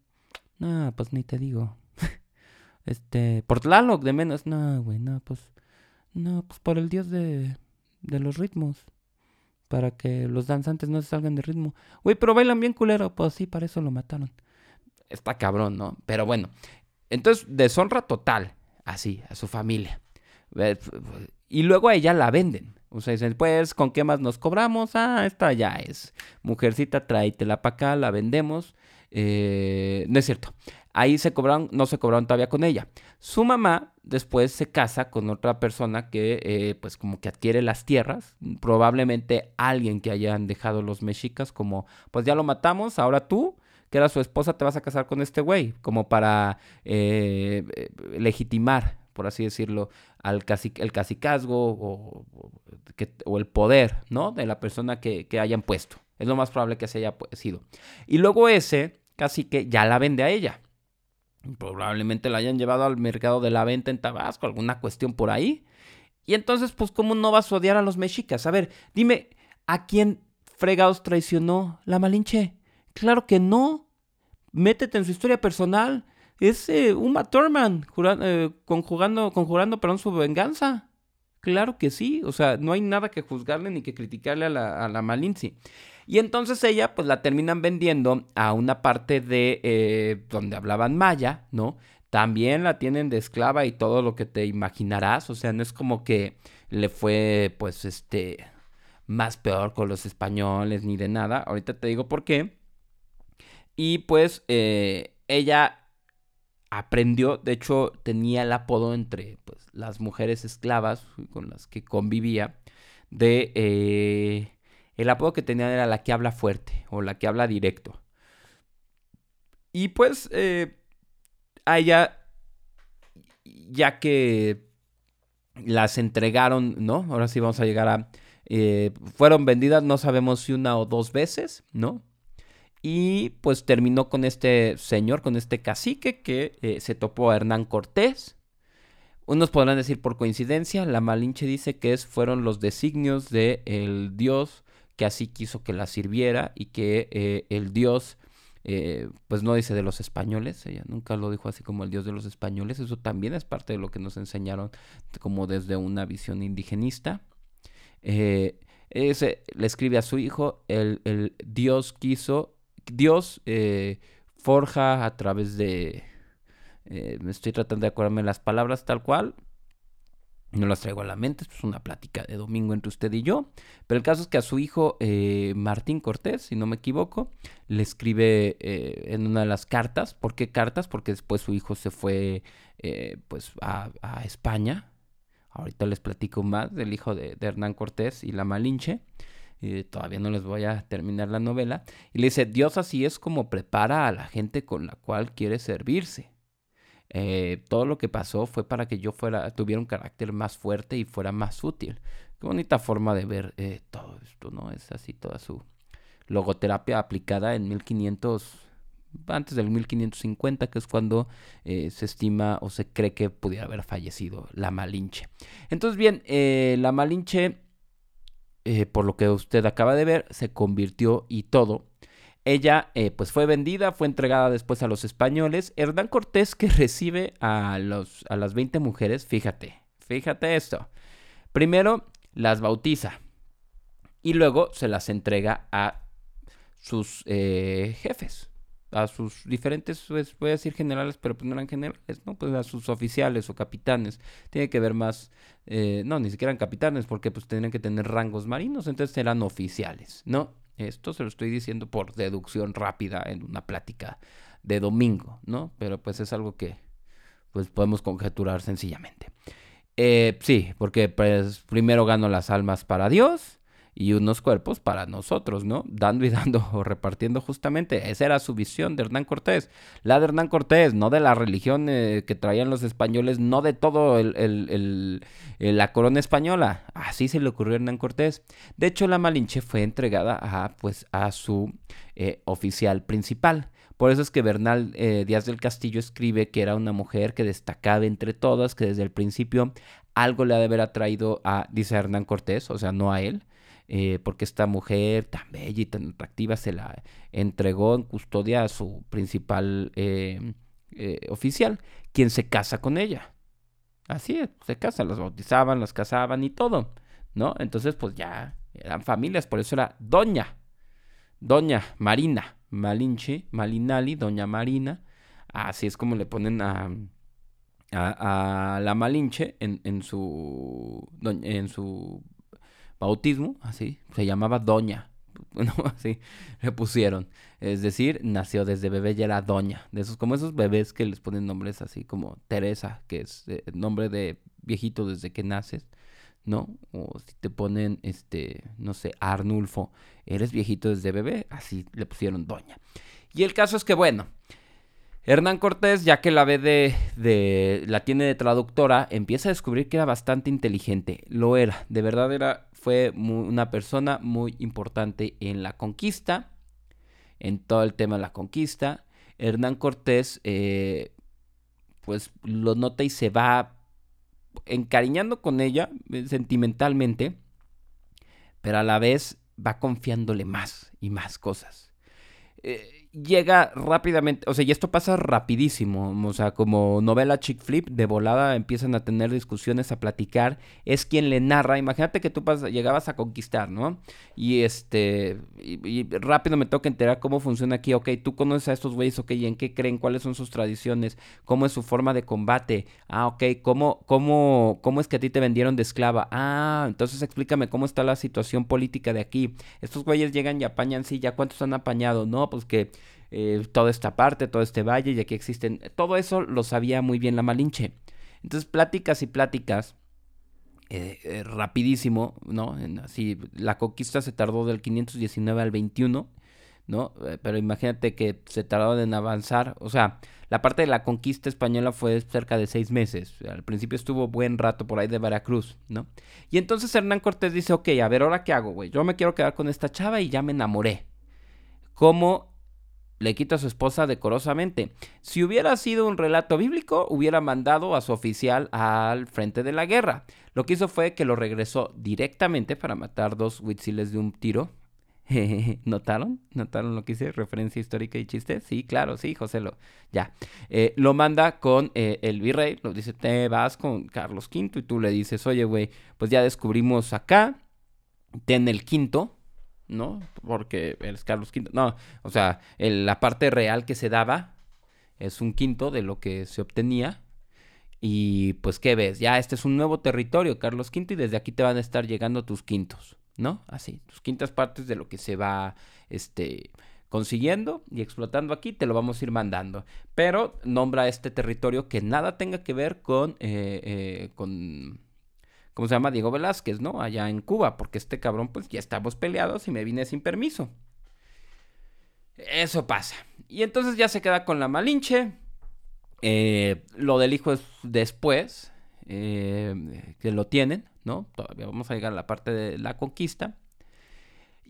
No, pues ni te digo. este, por Tlaloc de menos. No, güey, no, pues. No, pues por el dios de, de los ritmos. Para que los danzantes no se salgan de ritmo. Güey, pero bailan bien culero. Pues sí, para eso lo mataron. Está cabrón, ¿no? Pero bueno. Entonces, deshonra total. Así, a su familia. Y luego a ella la venden. O sea, dicen, pues, ¿con qué más nos cobramos? Ah, esta ya es. Mujercita, tráetela para acá, la vendemos. Eh, no es cierto. Ahí se cobraron, no se cobraron todavía con ella. Su mamá después se casa con otra persona que, eh, pues, como que adquiere las tierras. Probablemente alguien que hayan dejado los mexicas, como, pues ya lo matamos, ahora tú, que era su esposa, te vas a casar con este güey, como para eh, legitimar, por así decirlo, al el cacicazgo o, el poder, ¿no? De la persona que, hayan puesto. Es lo más probable que se haya sido. Y luego ese Así que ya la vende a ella. Probablemente la hayan llevado al mercado de la venta en Tabasco, alguna cuestión por ahí. Y entonces, pues, ¿cómo no vas a odiar a los mexicas? A ver, dime, ¿a quién fregados traicionó la Malinche? Claro que no. Métete en su historia personal. Es eh, Uma Thurman eh, conjugando, conjurando su venganza. Claro que sí. O sea, no hay nada que juzgarle ni que criticarle a la, a la Malinche. Y entonces ella pues la terminan vendiendo a una parte de eh, donde hablaban maya, ¿no? También la tienen de esclava y todo lo que te imaginarás, o sea, no es como que le fue pues este más peor con los españoles ni de nada, ahorita te digo por qué. Y pues eh, ella aprendió, de hecho tenía el apodo entre pues, las mujeres esclavas con las que convivía de eh, el apodo que tenían era la que habla fuerte o la que habla directo. Y pues eh, a ella, ya que las entregaron, ¿no? Ahora sí vamos a llegar a... Fueron vendidas, no sabemos si una o dos veces, ¿no? Y pues terminó con este señor, con este cacique que eh, se topó a Hernán Cortés. Unos podrán decir por coincidencia, la Malinche dice que es, fueron los designios del el dios que así quiso que la sirviera y que eh, el Dios, eh, pues no dice de los españoles, ella nunca lo dijo así como el Dios de los españoles, eso también es parte de lo que nos enseñaron como desde una visión indigenista. Ese, le escribe a su hijo, el, el Dios quiso, Dios forja a través de, me estoy tratando de acordarme las palabras tal cual, no las traigo a la mente, es una plática de domingo entre usted y yo. Pero el caso es que a su hijo eh, Martín Cortés, si no me equivoco, le escribe eh, en una de las cartas. ¿Por qué cartas? Porque después su hijo se fue eh, pues a, España. Ahorita les platico más del hijo de, Hernán Cortés y la Malinche. Todavía no les voy a terminar la novela. Y le dice, Dios así es como prepara a la gente con la cual quiere servirse. Eh, todo lo que pasó fue para que yo fuera, tuviera un carácter más fuerte y fuera más útil. Qué bonita forma de ver eh, todo esto, ¿no? Es así toda su logoterapia aplicada en 1500, antes del 1550, que es cuando eh, se estima o se cree que pudiera haber fallecido la Malinche. Entonces, bien, la Malinche, por lo que usted acaba de ver, se convirtió y todo ella eh, pues fue vendida, fue entregada después a los españoles. Hernán Cortés que recibe a, los, a las 20 mujeres, fíjate, fíjate esto. Primero las bautiza y luego se las entrega a sus eh, jefes, a sus diferentes, pues voy a decir generales, pero pues no eran generales, ¿no? Pues a sus oficiales o capitanes. Tiene que ver más, eh, no, ni siquiera eran capitanes porque pues tenían que tener rangos marinos, entonces eran oficiales, ¿no? Esto se lo estoy diciendo por deducción rápida en una plática de domingo, ¿no? Pero pues es algo que pues podemos conjeturar sencillamente. Eh, sí, porque pues primero gano las almas para Dios y unos cuerpos para nosotros, ¿no? Dando y dando o repartiendo justamente. Esa era su visión de Hernán Cortés. La de Hernán Cortés, no de la religión eh, que traían los españoles, no de todo el, la corona española. Así se le ocurrió a Hernán Cortés. De hecho, la Malinche fue entregada a, pues, a su eh, oficial principal. Por eso es que Bernal eh, Díaz del Castillo escribe que era una mujer que destacaba entre todas, que desde el principio algo le ha de haber atraído a, dice Hernán Cortés, o sea, no a él, eh, porque esta mujer tan bella y tan atractiva se la entregó en custodia a su principal eh, eh, oficial, quien se casa con ella. Así es, se casan, las bautizaban, las casaban y todo, ¿no? Entonces, pues ya eran familias, por eso era Doña, Doña Marina, Malinche, Malinali, Doña Marina, así es como le ponen a, a, la Malinche en, en, su, en su bautismo, así, se llamaba Doña. Bueno, así le pusieron. Es decir, nació desde bebé y era Doña. De esos, como esos bebés que les ponen nombres así como Teresa, que es eh, nombre de viejito desde que naces, ¿no? O si te ponen, este, no sé, Arnulfo, eres viejito desde bebé, así le pusieron Doña. Y el caso es que, bueno, Hernán Cortés, ya que la ve de, de, la tiene de traductora, empieza a descubrir que era bastante inteligente. Lo era, de verdad era fue una persona muy importante en la conquista, en todo el tema de la conquista. Hernán Cortés, eh, pues lo nota y se va encariñando con ella eh, sentimentalmente, pero a la vez va confiándole más y más cosas. Eh, llega rápidamente, o sea, y esto pasa rapidísimo, o sea, como novela chick flip, de volada empiezan a tener discusiones, a platicar, es quien le narra, imagínate que tú llegabas a conquistar, ¿no? Y este, y, rápido me toca enterar cómo funciona aquí, ok, tú conoces a estos güeyes, ok, ¿en qué creen? ¿Cuáles son sus tradiciones? ¿Cómo es su forma de combate? Ah, ok, ¿cómo, cómo, cómo es que a ti te vendieron de esclava? Ah, entonces explícame cómo está la situación política de aquí. Estos güeyes llegan y apañan, sí, ¿ya cuántos han apañado? No, pues que eh, toda esta parte, todo este valle, ya que existen, todo eso lo sabía muy bien la Malinche. Entonces, pláticas y pláticas, eh, eh, rapidísimo, ¿no? así, la conquista se tardó del 519 al 21, ¿no? pero imagínate que se tardaron en avanzar, o sea, la parte de la conquista española fue cerca de seis meses. Al principio estuvo buen rato por ahí de Veracruz, ¿no? Y entonces Hernán Cortés dice, ok, a ver, ¿ahora qué hago, güey? Yo me quiero quedar con esta chava y ya me enamoré. ¿Cómo le quita a su esposa decorosamente. Si hubiera sido un relato bíblico, hubiera mandado a su oficial al frente de la guerra. Lo que hizo fue que lo regresó directamente para matar dos huitziles de un tiro. ¿Notaron? ¿Notaron lo que hice? Referencia histórica y chiste. Sí, claro, sí, José lo. Ya. Eh, lo manda con eh, el virrey. Lo dice, te vas con Carlos V. Y tú le dices, oye, güey, pues ya descubrimos acá. Ten el quinto ¿no? Porque es Carlos V. No, o sea, la parte real que se daba es un quinto de lo que se obtenía. Y pues, ¿qué ves? Ya este es un nuevo territorio, Carlos V, y desde aquí te van a estar llegando tus quintos, ¿no? Así, tus quintas partes de lo que se va, este, consiguiendo y explotando aquí, te lo vamos a ir mandando. Pero nombra este territorio que nada tenga que ver con, eh, eh, con ¿cómo se llama? Diego Velázquez, ¿no? Allá en Cuba, porque este cabrón, pues ya estamos peleados y me vine sin permiso. Eso pasa. Y entonces ya se queda con la Malinche. Eh, lo del hijo es después, eh, que lo tienen, ¿no? Todavía vamos a llegar a la parte de la conquista.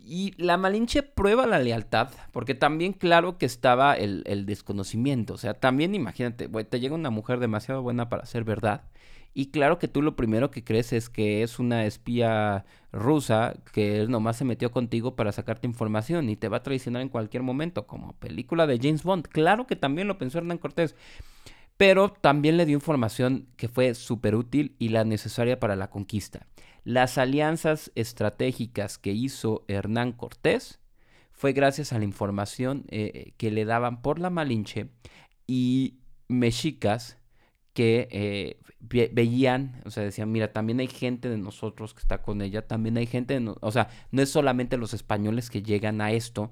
Y la Malinche prueba la lealtad, porque también claro que estaba el, desconocimiento. O sea, también imagínate, te llega una mujer demasiado buena para ser verdad. Y claro que tú lo primero que crees es que es una espía rusa que nomás se metió contigo para sacarte información y te va a traicionar en cualquier momento, como película de James Bond. Claro que también lo pensó Hernán Cortés, pero también le dio información que fue súper útil y la necesaria para la conquista. Las alianzas estratégicas que hizo Hernán Cortés fue gracias a la información eh, que le daban por la Malinche y mexicas que eh, veían, o sea, decían, mira, también hay gente de nosotros que está con ella, también hay gente, de o sea, no es solamente los españoles que llegan a esto,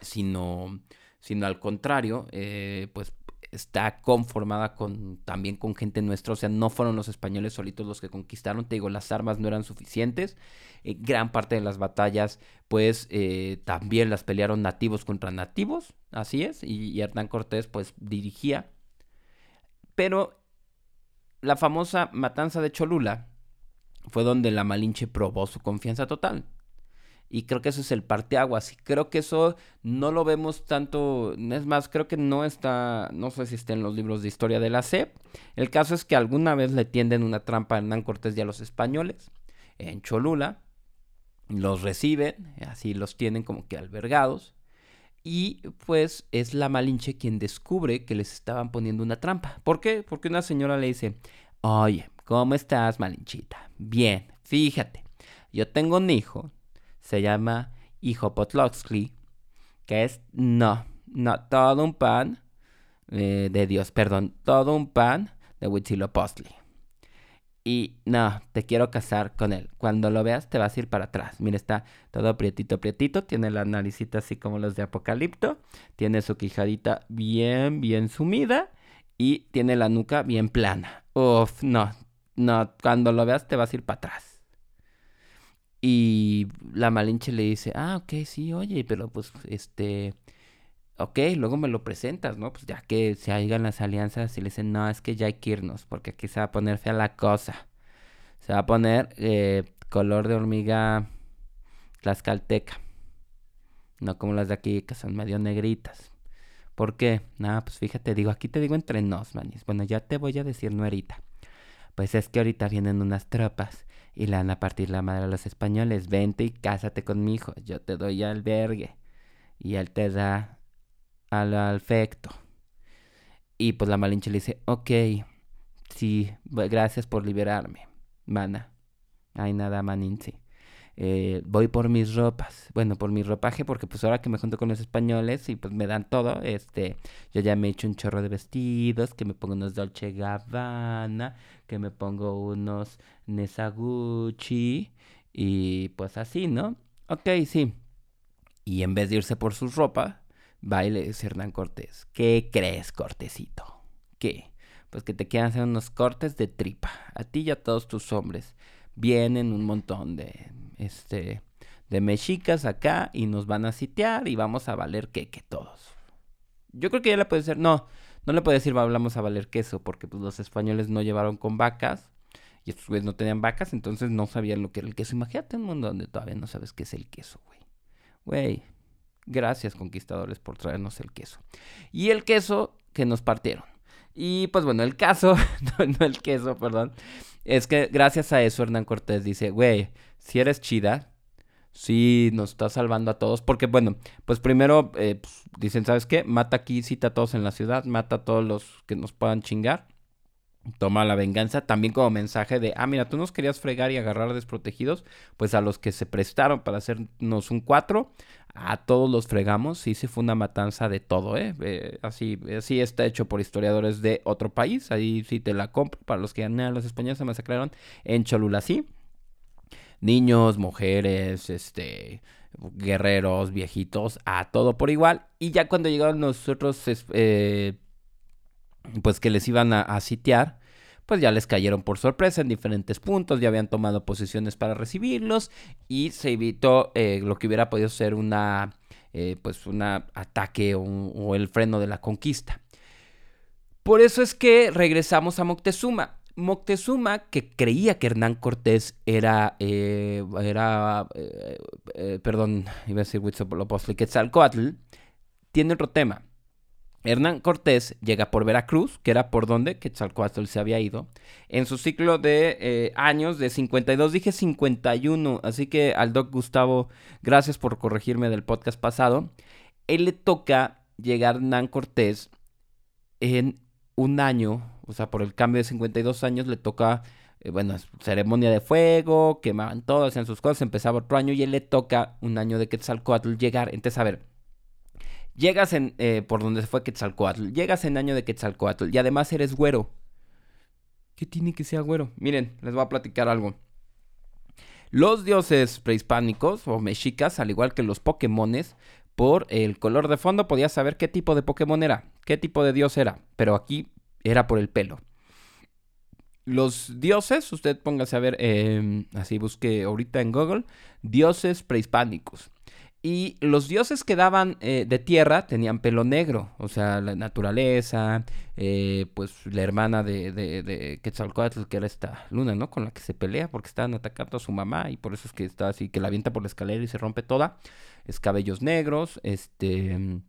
sino, sino al contrario, eh, pues está conformada con también con gente nuestra, o sea, no fueron los españoles solitos los que conquistaron, te digo, las armas no eran suficientes, eh, gran parte de las batallas, pues también las pelearon nativos contra nativos, así es, y, y Hernán Cortés pues dirigía pero la famosa matanza de Cholula fue donde la Malinche probó su confianza total. Y creo que eso es el parteaguas. Y creo que eso no lo vemos tanto. Es más, creo que no está. No sé si está en los libros de historia de la SEP. El caso es que alguna vez le tienden una trampa a Hernán Cortés y a los españoles en Cholula. Los reciben, así los tienen como que albergados. Y pues es la Malinche quien descubre que les estaban poniendo una trampa. ¿Por qué? Porque una señora le dice, oye, ¿cómo estás, Malinchita? Bien, fíjate, yo tengo un hijo, se llama Hijo Potloxli, que es, no, no, todo un pan eh, de Dios, perdón, todo un pan de Huitzilopochtli. Y no, te quiero casar con él. Cuando lo veas te vas a ir para atrás. Mira, está todo prietito, prietito. Tiene la naricita así como los de Apocalipto. Tiene su quijadita bien, bien sumida. Y tiene la nuca bien plana. Uf, no, no. Cuando lo veas te vas a ir para atrás. Y la Malinche le dice, ah, ok, sí, oye, pero pues, este, ok, luego me lo presentas, ¿no? Pues ya que se hagan las alianzas y le dicen, no, es que ya hay que irnos, porque aquí se va a poner fea la cosa. Se va a poner eh, color de hormiga tlaxcalteca. No como las de aquí, que son medio negritas. ¿Por qué? Nada, pues fíjate, digo, aquí te digo entre nos, manis. Bueno, ya te voy a decir no ahorita. Pues es que ahorita vienen unas tropas y le van a partir la madre a los españoles. Vente y cásate con mi hijo. Yo te doy albergue. Y él te da al afecto. Y pues la Malinche le dice, ok, sí, gracias por liberarme, mana. Ay, nada, maninche. Eh, voy por mis ropas, bueno, por mi ropaje, porque pues ahora que me junto con los españoles y pues me dan todo, este, yo ya me he hecho un chorro de vestidos, que me pongo unos Dolce Gabbana, que me pongo unos Nesaguchi, y pues así, ¿no? Ok, sí. Y en vez de irse por sus ropas, Baile es Hernán Cortés. ¿Qué crees, Cortecito? ¿Qué? Pues que te quieran hacer unos cortes de tripa. A ti y a todos tus hombres. Vienen un montón de, este, de mexicas acá y nos van a sitiar y vamos a valer queque todos. Yo creo que ya le puede decir, no, no le puede decir vamos a valer queso porque pues, los españoles no llevaron con vacas y estos güeyes no tenían vacas, entonces no sabían lo que era el queso. Imagínate un mundo donde todavía no sabes qué es el queso, güey. Güey, Gracias conquistadores por traernos el queso. Y el queso que nos partieron. Y pues bueno, el caso, no, el queso, perdón, es que gracias a eso Hernán Cortés dice, güey, si eres chida, si nos estás salvando a todos, porque bueno, pues primero eh, pues, dicen, ¿sabes qué? Mata aquí, cita a todos en la ciudad, mata a todos los que nos puedan chingar toma la venganza también como mensaje de, ah, mira, tú nos querías fregar y agarrar desprotegidos, pues a los que se prestaron para hacernos un 4, a todos los fregamos, sí se fue una matanza de todo, ¿eh? ¿eh? así, así está hecho por historiadores de otro país, ahí sí te la compro, para los que ya los españoles se masacraron en Cholula, sí. Niños, mujeres, este, guerreros, viejitos, a todo por igual. Y ya cuando llegaron nosotros, eh, pues que les iban a, sitiar, pues ya les cayeron por sorpresa en diferentes puntos, ya habían tomado posiciones para recibirlos y se evitó eh, lo que hubiera podido ser una, eh, pues un ataque o, el freno de la conquista. Por eso es que regresamos a Moctezuma. Moctezuma, que creía que Hernán Cortés era, eh, era perdón, iba a decir Huitzilopochtli, tiene otro tema. Hernán Cortés llega por Veracruz, que era por donde Quetzalcoatl se había ido, en su ciclo de años de 52, dije 51, así que al doc Gustavo, gracias por corregirme del podcast pasado, él le toca llegar Hernán Cortés en un año, o sea, por el cambio de 52 años, le toca, eh, bueno, ceremonia de fuego, quemaban todo, hacían sus cosas, empezaba otro año y él le toca un año de Quetzalcoatl llegar. Entonces, a ver, llegas en, eh, por donde fue Quetzalcoatl, llegas en año de Quetzalcoatl y además eres güero. ¿Qué tiene que ser güero? Miren, les voy a platicar algo. Los dioses prehispánicos o mexicas, al igual que los Pokémones, por el color de fondo podías saber qué tipo de Pokémon era, qué tipo de dios era, pero aquí era por el pelo. Los dioses, usted póngase a ver, em, así busque ahorita en Google, dioses prehispánicos. Y los dioses que daban eh, de tierra tenían pelo negro, o sea, la naturaleza, eh, pues la hermana de, de, de, Quetzalcoatl, que era esta luna, ¿no? Con la que se pelea porque estaban atacando a su mamá y por eso es que está así, que la avienta por la escalera y se rompe toda es cabellos negros, este,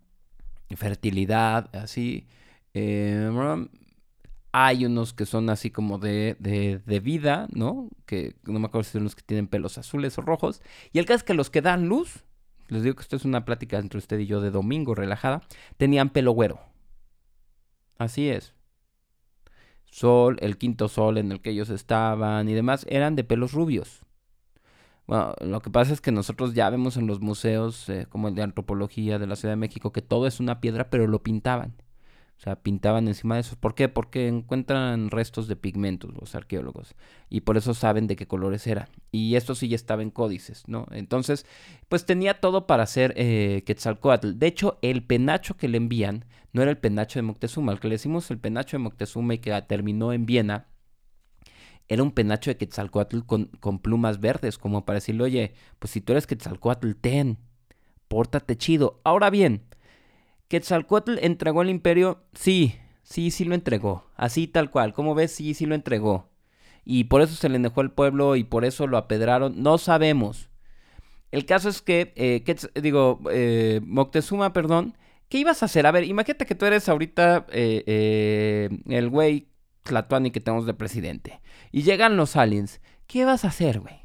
fertilidad, así. Eh, hay unos que son así como de, de, vida, ¿no? Que no me acuerdo si son los que tienen pelos azules o rojos. Y el caso es que los que dan luz, les digo que esto es una plática entre usted y yo de domingo relajada, tenían pelo güero. Así es. Sol, el quinto sol en el que ellos estaban y demás, eran de pelos rubios. Bueno, lo que pasa es que nosotros ya vemos en los museos, eh, como el de antropología de la Ciudad de México, que todo es una piedra, pero lo pintaban. O sea, pintaban encima de eso. ¿Por qué? Porque encuentran restos de pigmentos los arqueólogos. Y por eso saben de qué colores eran. Y esto sí ya estaba en códices, ¿no? Entonces, pues tenía todo para hacer eh, Quetzalcoatl. De hecho, el penacho que le envían no era el penacho de Moctezuma. El que le decimos el penacho de Moctezuma y que terminó en Viena era un penacho de Quetzalcoatl con, con, plumas verdes, como para decirle, oye, pues si tú eres Quetzalcoatl, ten, pórtate chido. Ahora bien, ¿Quetzalcoatl entregó el imperio? Sí, sí, sí lo entregó, así tal cual, como ves, sí, sí lo entregó. Y por eso se le dejó el pueblo y por eso lo apedraron, no sabemos. El caso es que, eh, digo, eh, Moctezuma, perdón, ¿qué ibas a hacer? A ver, imagínate que tú eres ahorita eh, eh el güey Tlatuani que tenemos de presidente. Y llegan los aliens. ¿Qué vas a hacer, güey?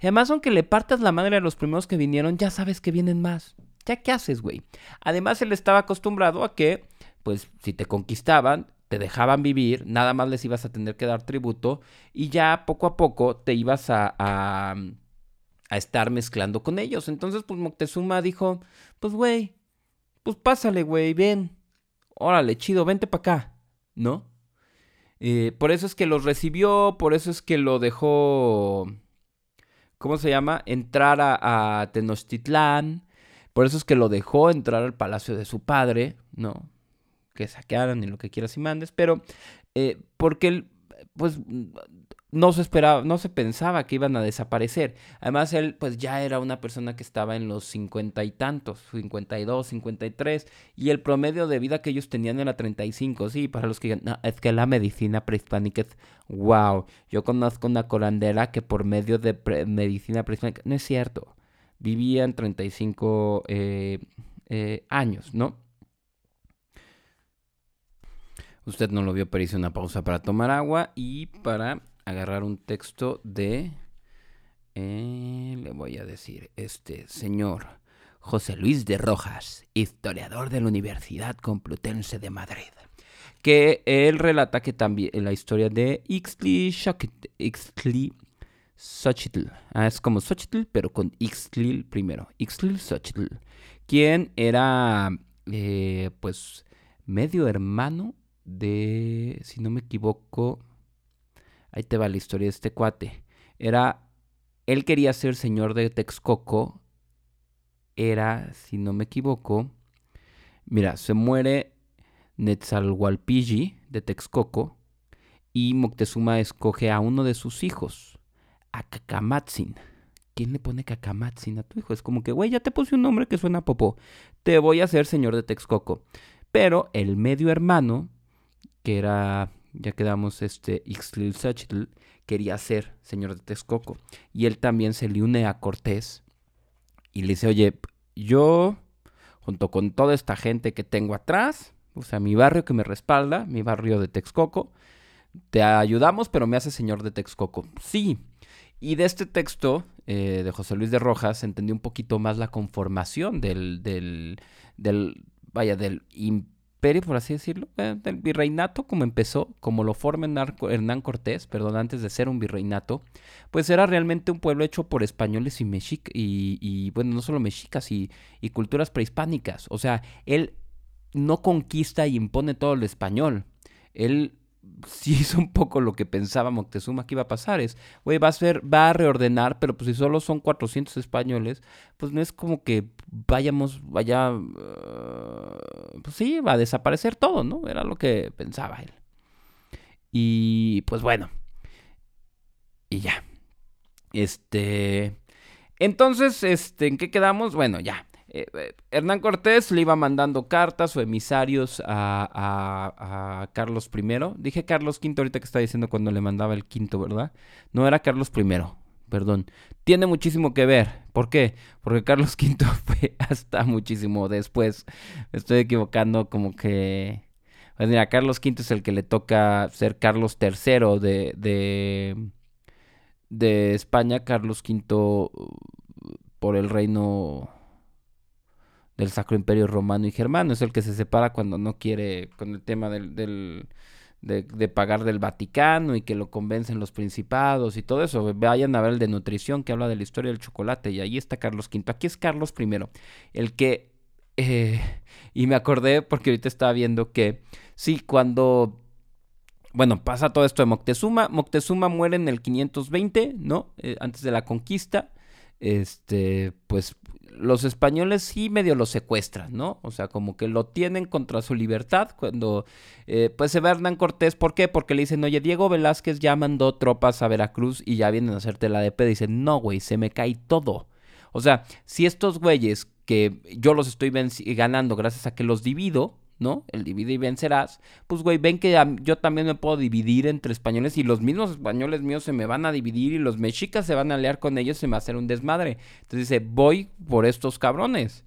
Además, aunque le partas la madre a los primeros que vinieron, ya sabes que vienen más. ¿Ya qué haces, güey? Además, él estaba acostumbrado a que, pues, si te conquistaban, te dejaban vivir, nada más les ibas a tener que dar tributo y ya poco a poco te ibas a, a, a estar mezclando con ellos. Entonces, pues Moctezuma dijo, pues, güey, pues pásale, güey, ven. Órale, chido, vente para acá, ¿no? Eh, por eso es que los recibió, por eso es que lo dejó, ¿cómo se llama? Entrar a, Tenochtitlán, por eso es que lo dejó entrar al palacio de su padre, ¿no? Que saquearan y lo que quieras y mandes, pero eh, porque él, pues no se esperaba, no se pensaba que iban a desaparecer. Además, él pues ya era una persona que estaba en los cincuenta y tantos, 52, 53, y el promedio de vida que ellos tenían era 35. Sí, para los que digan, es que la medicina prehispánica es wow. Yo conozco una corandera que por medio de medicina prehispánica, no es cierto, vivían 35 eh, eh, años, ¿no? Usted no lo vio, pero hice una pausa para tomar agua y para agarrar un texto de, eh, le voy a decir, este señor José Luis de Rojas, historiador de la Universidad Complutense de Madrid, que él relata que también en la historia de Ixtli, Ixtli Xochitl, ah, es como Xochitl, pero con Ixtli primero, Ixtli Xochitl, quien era, eh, pues, medio hermano de, si no me equivoco, Ahí te va la historia de este cuate. Era, él quería ser señor de Texcoco. Era, si no me equivoco, mira, se muere Netzalhualpilli de Texcoco y Moctezuma escoge a uno de sus hijos, a Cacamatzin. ¿Quién le pone Cacamatzin a tu hijo? Es como que, güey, ya te puse un nombre que suena popó. Te voy a ser señor de Texcoco. Pero el medio hermano que era, ya quedamos, este Ixtlilxochitl, quería ser señor de Texcoco. Y él también se le une a Cortés y le dice, oye, yo, junto con toda esta gente que tengo atrás, o sea, mi barrio que me respalda, mi barrio de Texcoco, te ayudamos, pero me hace señor de Texcoco. Sí. Y de este texto eh, de José Luis de Rojas entendí un poquito más la conformación del, del, vaya, del imperio, por así decirlo, eh, del virreinato, como empezó, como lo forma Hernán Cortés, perdón, antes de ser un virreinato, pues era realmente un pueblo hecho por españoles y mexicas, y, y, bueno, no solo mexicas, y, y culturas prehispánicas. O sea, él no conquista y impone todo el español. Él sí hizo un poco lo que pensaba Moctezuma que iba a pasar. Es, güey, va a ser, va a reordenar, pero pues si solo son 400 españoles, pues no es como que vayamos, vaya, uh, pues sí, va a desaparecer todo, ¿no? Era lo que pensaba él. Y pues bueno. Y ya. Este. Entonces, este, ¿en qué quedamos? Bueno, ya. Eh, eh, Hernán Cortés le iba mandando cartas o emisarios a, Carlos I. Dije Carlos V ahorita que está diciendo cuando le mandaba el quinto, ¿verdad? No era Carlos I, perdón. Tiene muchísimo que ver. ¿Por qué? Porque Carlos V fue hasta muchísimo después. Me estoy equivocando como que... Pues mira, Carlos V es el que le toca ser Carlos III de, de, de España. Carlos V por el reino del Sacro Imperio Romano y Germano. Es el que se separa cuando no quiere con el tema del, de, pagar del Vaticano y que lo convencen los principados y todo eso. Vayan a ver el de nutrición que habla de la historia del chocolate y ahí está Carlos V. Aquí es Carlos I, el que... Eh, y me acordé porque ahorita estaba viendo que sí, cuando... Bueno, pasa todo esto de Moctezuma. Moctezuma muere en el 520, ¿no? Eh, antes de la conquista. Este, pues los españoles sí medio lo secuestran, ¿no? O sea, como que lo tienen contra su libertad cuando eh, pues se ve Hernán Cortés. ¿Por qué? Porque le dicen, oye, Diego Velázquez ya mandó tropas a Veracruz y ya vienen a hacerte la DP. Dicen, no, güey, se me cae todo. O sea, si estos güeyes que yo los estoy ganando gracias a que los divido, ¿no? El divide y vencerás. Pues, güey, ven que yo también me puedo dividir entre españoles y los mismos españoles míos se me van a dividir y los mexicas se van a aliar con ellos y se me va a hacer un desmadre. Entonces dice, voy por estos cabrones.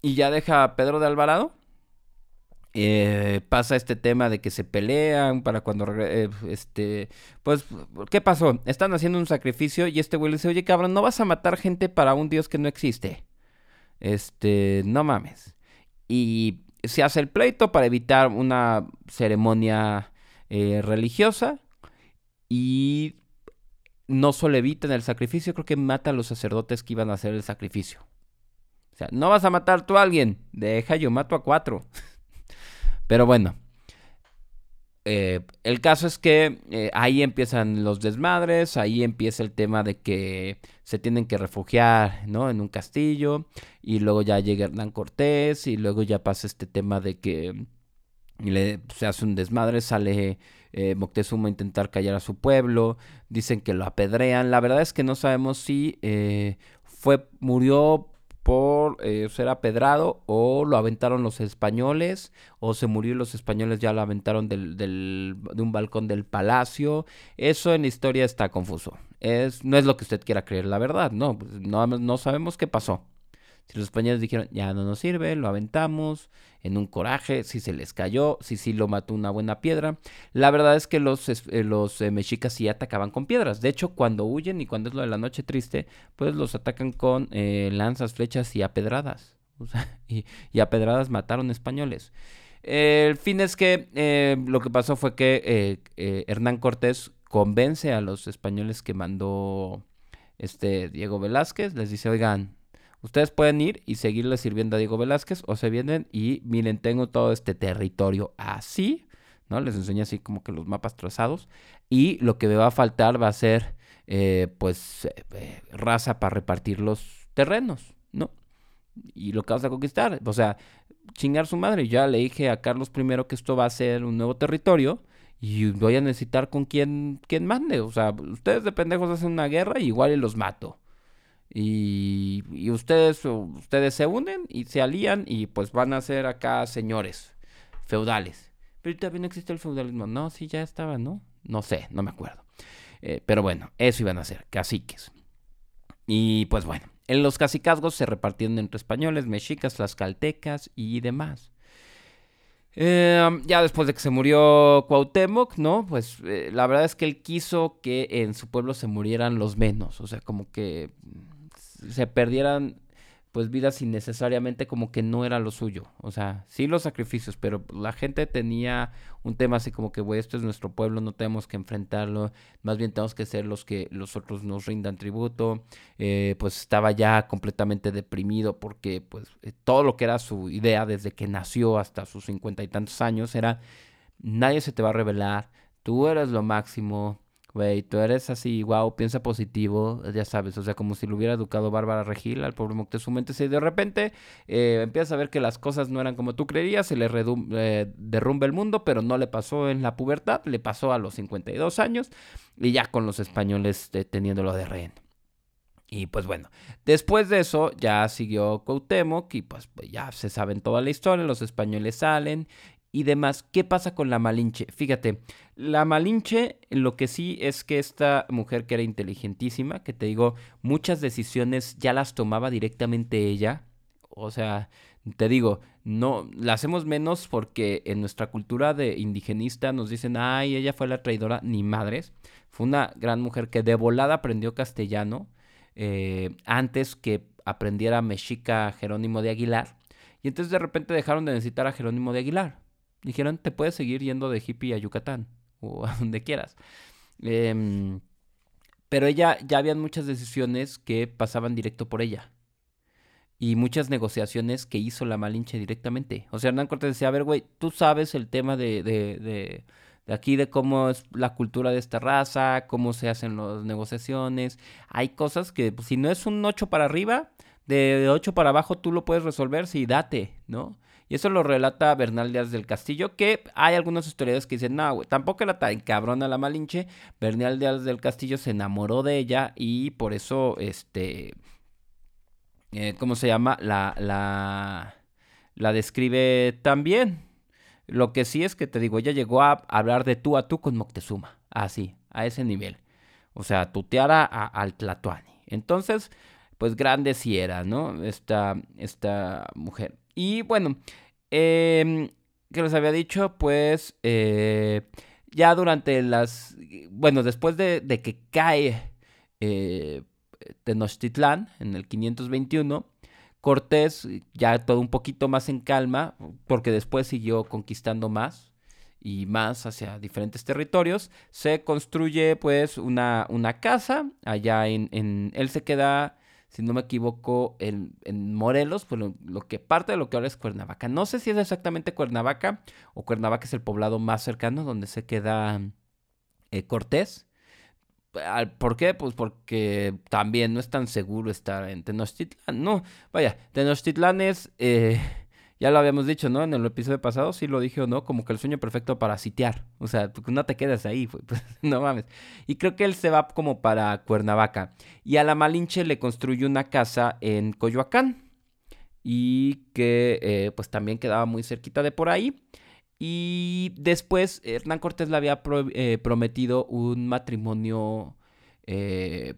Y ya deja a Pedro de Alvarado. Eh, pasa este tema de que se pelean para cuando eh, este pues qué pasó están haciendo un sacrificio y este güey le dice oye cabrón no vas a matar gente para un dios que no existe este no mames y se hace el pleito para evitar una ceremonia eh, religiosa y no solo evitan el sacrificio, creo que mata a los sacerdotes que iban a hacer el sacrificio. O sea, no vas a matar tú a alguien, deja yo mato a cuatro. Pero bueno, eh, el caso es que eh, ahí empiezan los desmadres, ahí empieza el tema de que se tienen que refugiar, ¿no? En un castillo, y luego ya llega Hernán Cortés, y luego ya pasa este tema de que le, se hace un desmadre, sale eh, Moctezuma a intentar callar a su pueblo, dicen que lo apedrean, la verdad es que no sabemos si fue, murió por eh, ser apedrado o lo aventaron los españoles o se murió y los españoles ya lo aventaron del, del, de un balcón del palacio. Eso en la historia está confuso. Es, no es lo que usted quiera creer, la verdad, no, pues, no, no sabemos qué pasó. Si los españoles dijeron, ya no nos sirve, lo aventamos en un coraje, si se les cayó, si sí lo mató una buena piedra. La verdad es que los, eh, los eh, mexicas sí atacaban con piedras. De hecho, cuando huyen y cuando es lo de la noche triste, pues los atacan con eh, lanzas, flechas y apedradas. y, y a pedradas mataron españoles. el fin es que lo que pasó fue que Hernán Cortés convence a los españoles que mandó este Diego Velázquez, les dice, oigan, Ustedes pueden ir y seguirle sirviendo a Diego Velázquez o se vienen y miren, tengo todo este territorio así, ¿no? Les enseño así como que los mapas trazados y lo que me va a faltar va a ser eh, pues eh, eh, raza para repartir los terrenos, ¿no? Y lo que vas a conquistar, o sea, chingar su madre. Ya le dije a Carlos I que esto va a ser un nuevo territorio y voy a necesitar con quien, quien mande. O sea, ustedes de pendejos hacen una guerra y igual y los mato. Y, ustedes, ustedes se unen y se alían y pues van a ser acá señores feudales. pero no existe el feudalismo. No, sí, ya estaba, ¿no? No sé, no me acuerdo. Eh, pero bueno, eso iban a ser, caciques. Y pues bueno, en los cacicazgos se repartieron entre españoles, mexicas, tlaxcaltecas y demás. Em, ya después de que se murió Cuauhtémoc, ¿no? Pues eh, la verdad es que él quiso que en su pueblo se murieran los menos, o sea, como que se perdieran pues vidas innecesariamente como que no era lo suyo. O sea, sí los sacrificios, pero la gente tenía un tema así como que, güey, esto es nuestro pueblo, no tenemos que enfrentarlo, más bien tenemos que ser los que los otros nos rindan tributo. Eh, pues estaba ya completamente deprimido porque pues eh, todo lo que era su idea desde que nació hasta sus cincuenta y tantos años era, nadie se te va a revelar, tú eres lo máximo, Güey, tú eres así, wow, piensa positivo, ya sabes, o sea, como si lo hubiera educado Bárbara Regil al pobre Moctezuma. Entonces, de repente eh, a ver que las cosas no eran como tú creías, se le eh, derrumba el mundo, pero no le pasó en la pubertad, le pasó a los 52 años y ya con los españoles eh, teniéndolo de rehén. Y pues bueno, después de eso ya siguió Cuauhtémoc y pues, pues ya se saben toda la historia, los españoles salen y demás. ¿Qué pasa con la Malinche? Fíjate, la Malinche lo que sí es que esta mujer que era inteligentísima, que te digo, muchas decisiones ya las tomaba directamente ella. O sea, te digo, no la hacemos menos porque en nuestra cultura de indigenista nos dicen, ay, ella fue la traidora, ni madres. Fue una gran mujer que de volada aprendió castellano eh, antes que aprendiera mexica Jerónimo de Aguilar. Y entonces de repente dejaron de necesitar a Jerónimo de Aguilar. Dijeron, te puedes seguir yendo de hippie a Yucatán o a donde quieras. Em, pero ella, ya habían muchas decisiones que pasaban directo por ella. Y muchas negociaciones que hizo la Malinche directamente. O sea, Hernán Cortés decía, a ver, güey, tú sabes el tema de, de, de, de, aquí, de cómo es la cultura de esta raza, cómo se hacen las negociaciones. Hay cosas que, pues, si no es un 8 para arriba, de 8 para abajo tú lo puedes resolver, sí, date, ¿no? Y eso lo relata Bernal Díaz del Castillo, que hay algunos historiadores que dicen, no, güey, tampoco era tan cabrona la Malinche. Bernal Díaz del Castillo se enamoró de ella y por eso, este, eh, ¿cómo se llama? La, la, la describe también. Lo que sí es que te digo, ella llegó a hablar de tú a tú con Moctezuma, así, a ese nivel. O sea, tutear a, al Tlatuani. Entonces, pues grande sí era, ¿no? Esta, esta mujer. Y bueno, eh, que les había dicho, pues eh, ya durante las, bueno, después de, que cae eh, Tenochtitlán en el 521, Cortés ya todo un poquito más en calma, porque después siguió conquistando más y más hacia diferentes territorios, se construye pues una, una casa allá en, en, él se queda si no me equivoco, en, Morelos, pues lo, que parte de lo que ahora es Cuernavaca. No sé si es exactamente Cuernavaca o Cuernavaca es el poblado más cercano donde se queda eh, Cortés. ¿Por qué? Pues porque también no es tan seguro estar en Tenochtitlán. No, vaya, Tenochtitlán es... Eh, ya lo habíamos dicho, ¿no? En el episodio pasado, sí lo dije o no, como que el sueño perfecto para sitiar. O sea, no te quedas ahí, pues, no mames. Y creo que él se va como para Cuernavaca. Y a la Malinche le construyó una casa en Coyoacán. Y que eh, pues también quedaba muy cerquita de por ahí. Y después Hernán Cortés le había eh, prometido un matrimonio eh,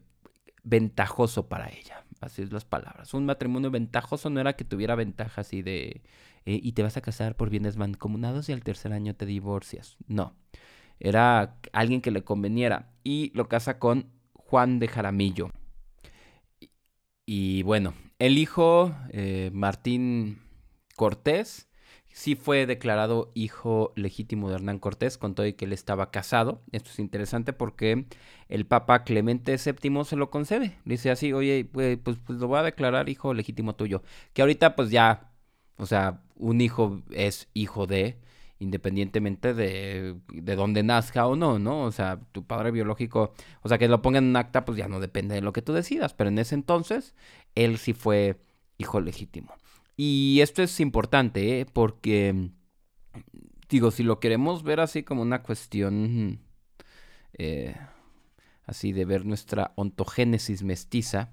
ventajoso para ella así es las palabras. Un matrimonio ventajoso no era que tuviera ventaja así de eh, y te vas a casar por bienes mancomunados y al tercer año te divorcias. No, era alguien que le conveniera y lo casa con Juan de Jaramillo. Y, bueno, el hijo eh, Martín Cortés sí fue declarado hijo legítimo de Hernán Cortés, con todo y que él estaba casado. Esto es interesante porque el Papa Clemente VII se lo concede. Dice así, oye, pues, pues, pues, lo voy a declarar hijo legítimo tuyo. Que ahorita pues ya, o sea, un hijo es hijo de, independientemente de, de dónde nazca o no, ¿no? O sea, tu padre biológico, o sea, que lo pongan en acta, pues ya no depende de lo que tú decidas. Pero en ese entonces, él sí fue hijo legítimo. Y esto es importante, ¿eh? porque, digo, si lo queremos ver así como una cuestión, eh, así de ver nuestra ontogénesis mestiza,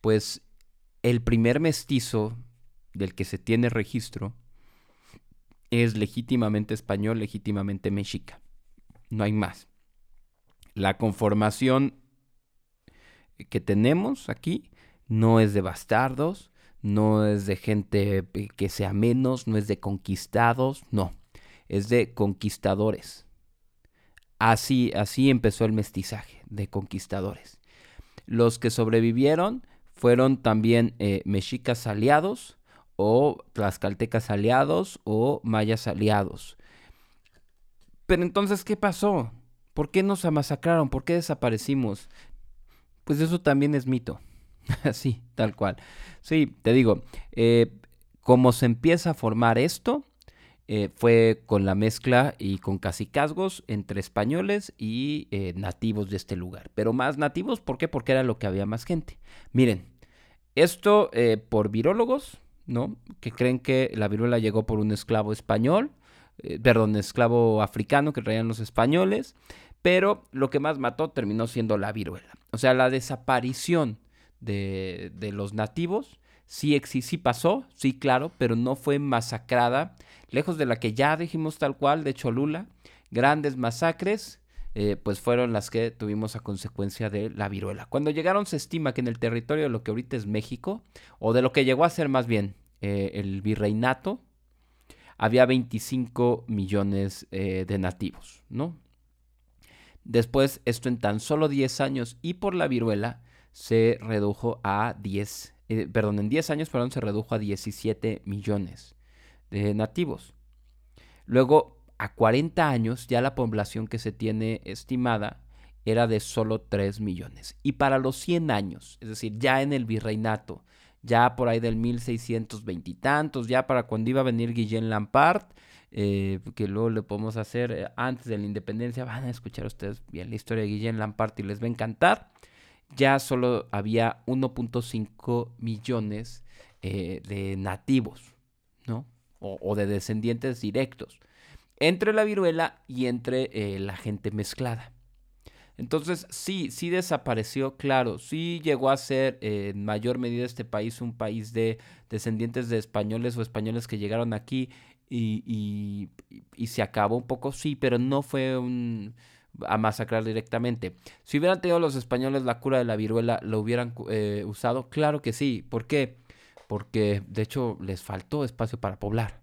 pues el primer mestizo del que se tiene registro es legítimamente español, legítimamente mexica. No hay más. La conformación que tenemos aquí no es de bastardos, no es de gente que sea menos, no es de conquistados, no, es de conquistadores. Así, así empezó el mestizaje de conquistadores. Los que sobrevivieron fueron también eh, mexicas aliados o tlaxcaltecas aliados o mayas aliados. Pero entonces, ¿qué pasó? ¿Por qué nos masacraron? ¿Por qué desaparecimos? Pues eso también es mito. Así, tal cual. Sí, te digo, eh, como se empieza a formar esto, eh, fue con la mezcla y con casicazgos entre españoles y eh, nativos de este lugar. Pero más nativos, ¿por qué? Porque era lo que había más gente. Miren, esto eh, por virólogos, ¿no? Que creen que la viruela llegó por un esclavo español, perdón, esclavo africano que traían los españoles, pero lo que más mató terminó siendo la viruela. O sea, la desaparición de, los nativos sí, sí pasó, sí, claro, pero no fue masacrada lejos de la que ya dijimos tal cual de Cholula, grandes masacres, eh, pues fueron las que tuvimos a consecuencia de la viruela. Cuando llegaron se estima que en el territorio de lo que ahorita es México, o de lo que llegó a ser más bien eh, el virreinato, había 25 millones eh, de nativos, ¿no? Después, esto en tan solo 10 años y por la viruela se redujo a 10, perdón, en 10 años, perdón, se redujo a 17 millones de nativos. Luego, a 40 años, ya la población que se tiene estimada era de solo 3 millones. Y para los 100 años, es decir, ya en el virreinato, ya por ahí del 1620 y tantos, ya para cuando iba a venir Guillén Lampard, eh, que luego le podemos hacer eh, antes de la independencia, van a escuchar ustedes bien la historia de Guillén Lampard y les va a encantar. Ya solo había 1.5 millones eh, de nativos, ¿no? o, de descendientes directos entre la viruela y entre eh, la gente mezclada. Entonces, sí, sí desapareció, claro, sí llegó a ser en mayor medida este país un país de descendientes de españoles o españoles que llegaron aquí y, y, se acabó un poco, sí, pero no fue un, a masacrar directamente. Si hubieran tenido los españoles la cura de la viruela, ¿lo hubieran eh, usado? Claro que sí. ¿Por qué? porque de hecho les faltó espacio para poblar.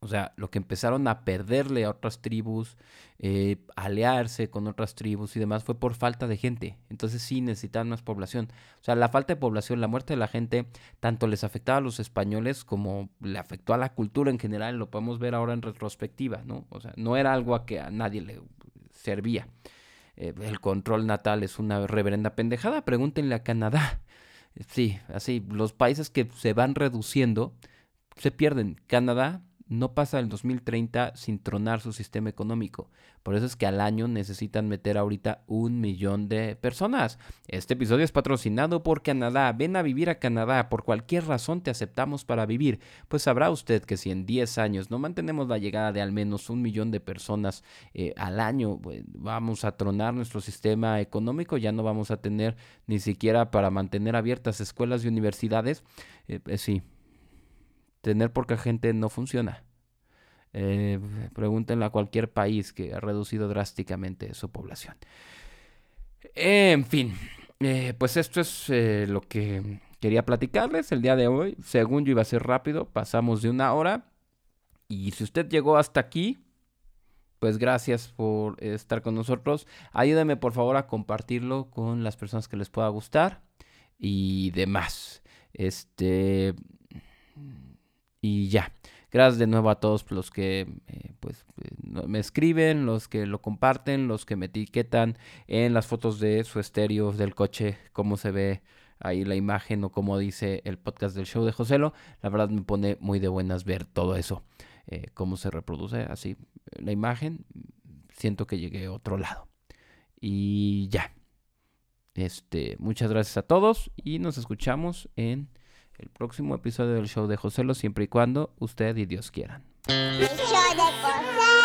O sea, lo que empezaron a perderle a otras tribus, eh, aliarse con otras tribus y demás fue por falta de gente. Entonces sí necesitaban más población. O sea, la falta de población, la muerte de la gente, tanto les afectaba a los españoles como le afectó a la cultura en general. Lo podemos ver ahora en retrospectiva, ¿no? O sea, no era algo a que a nadie le servía. Eh, el control natal es una reverenda pendejada. Pregúntenle a Canadá. Sí, así, los países que se van reduciendo se pierden. Canadá no pasa el 2030 sin tronar su sistema económico. Por eso es que al año necesitan meter ahorita un millón de personas. Este episodio es patrocinado por Canadá. Ven a vivir a Canadá. Por cualquier razón te aceptamos para vivir. Pues sabrá usted que si en 10 años no mantenemos la llegada de al menos un millón de personas eh, al año, vamos a tronar nuestro sistema económico. Ya no vamos a tener ni siquiera para mantener abiertas escuelas y universidades. Eh, pues sí, tener poca gente no funciona. Eh, pregúntenle a cualquier país que ha reducido drásticamente su población. En fin, eh, pues esto es eh, lo que quería platicarles el día de hoy. Según yo iba a ser rápido, pasamos de una hora. Y si usted llegó hasta aquí, pues gracias por estar con nosotros. Ayúdame por favor a compartirlo con las personas que les pueda gustar y demás. Este y ya. Gracias de nuevo a todos los que eh, pues, eh, me escriben, los que lo comparten, los que me etiquetan en las fotos de su estéreo del coche, cómo se ve ahí la imagen o como dice el podcast del show de Joselo. La verdad me pone muy de buenas ver todo eso, eh, cómo se reproduce así la imagen. Siento que llegué a otro lado. Y ya. Este, muchas gracias a todos y nos escuchamos en el próximo episodio del show de José Lo, siempre y cuando usted y Dios quieran. show de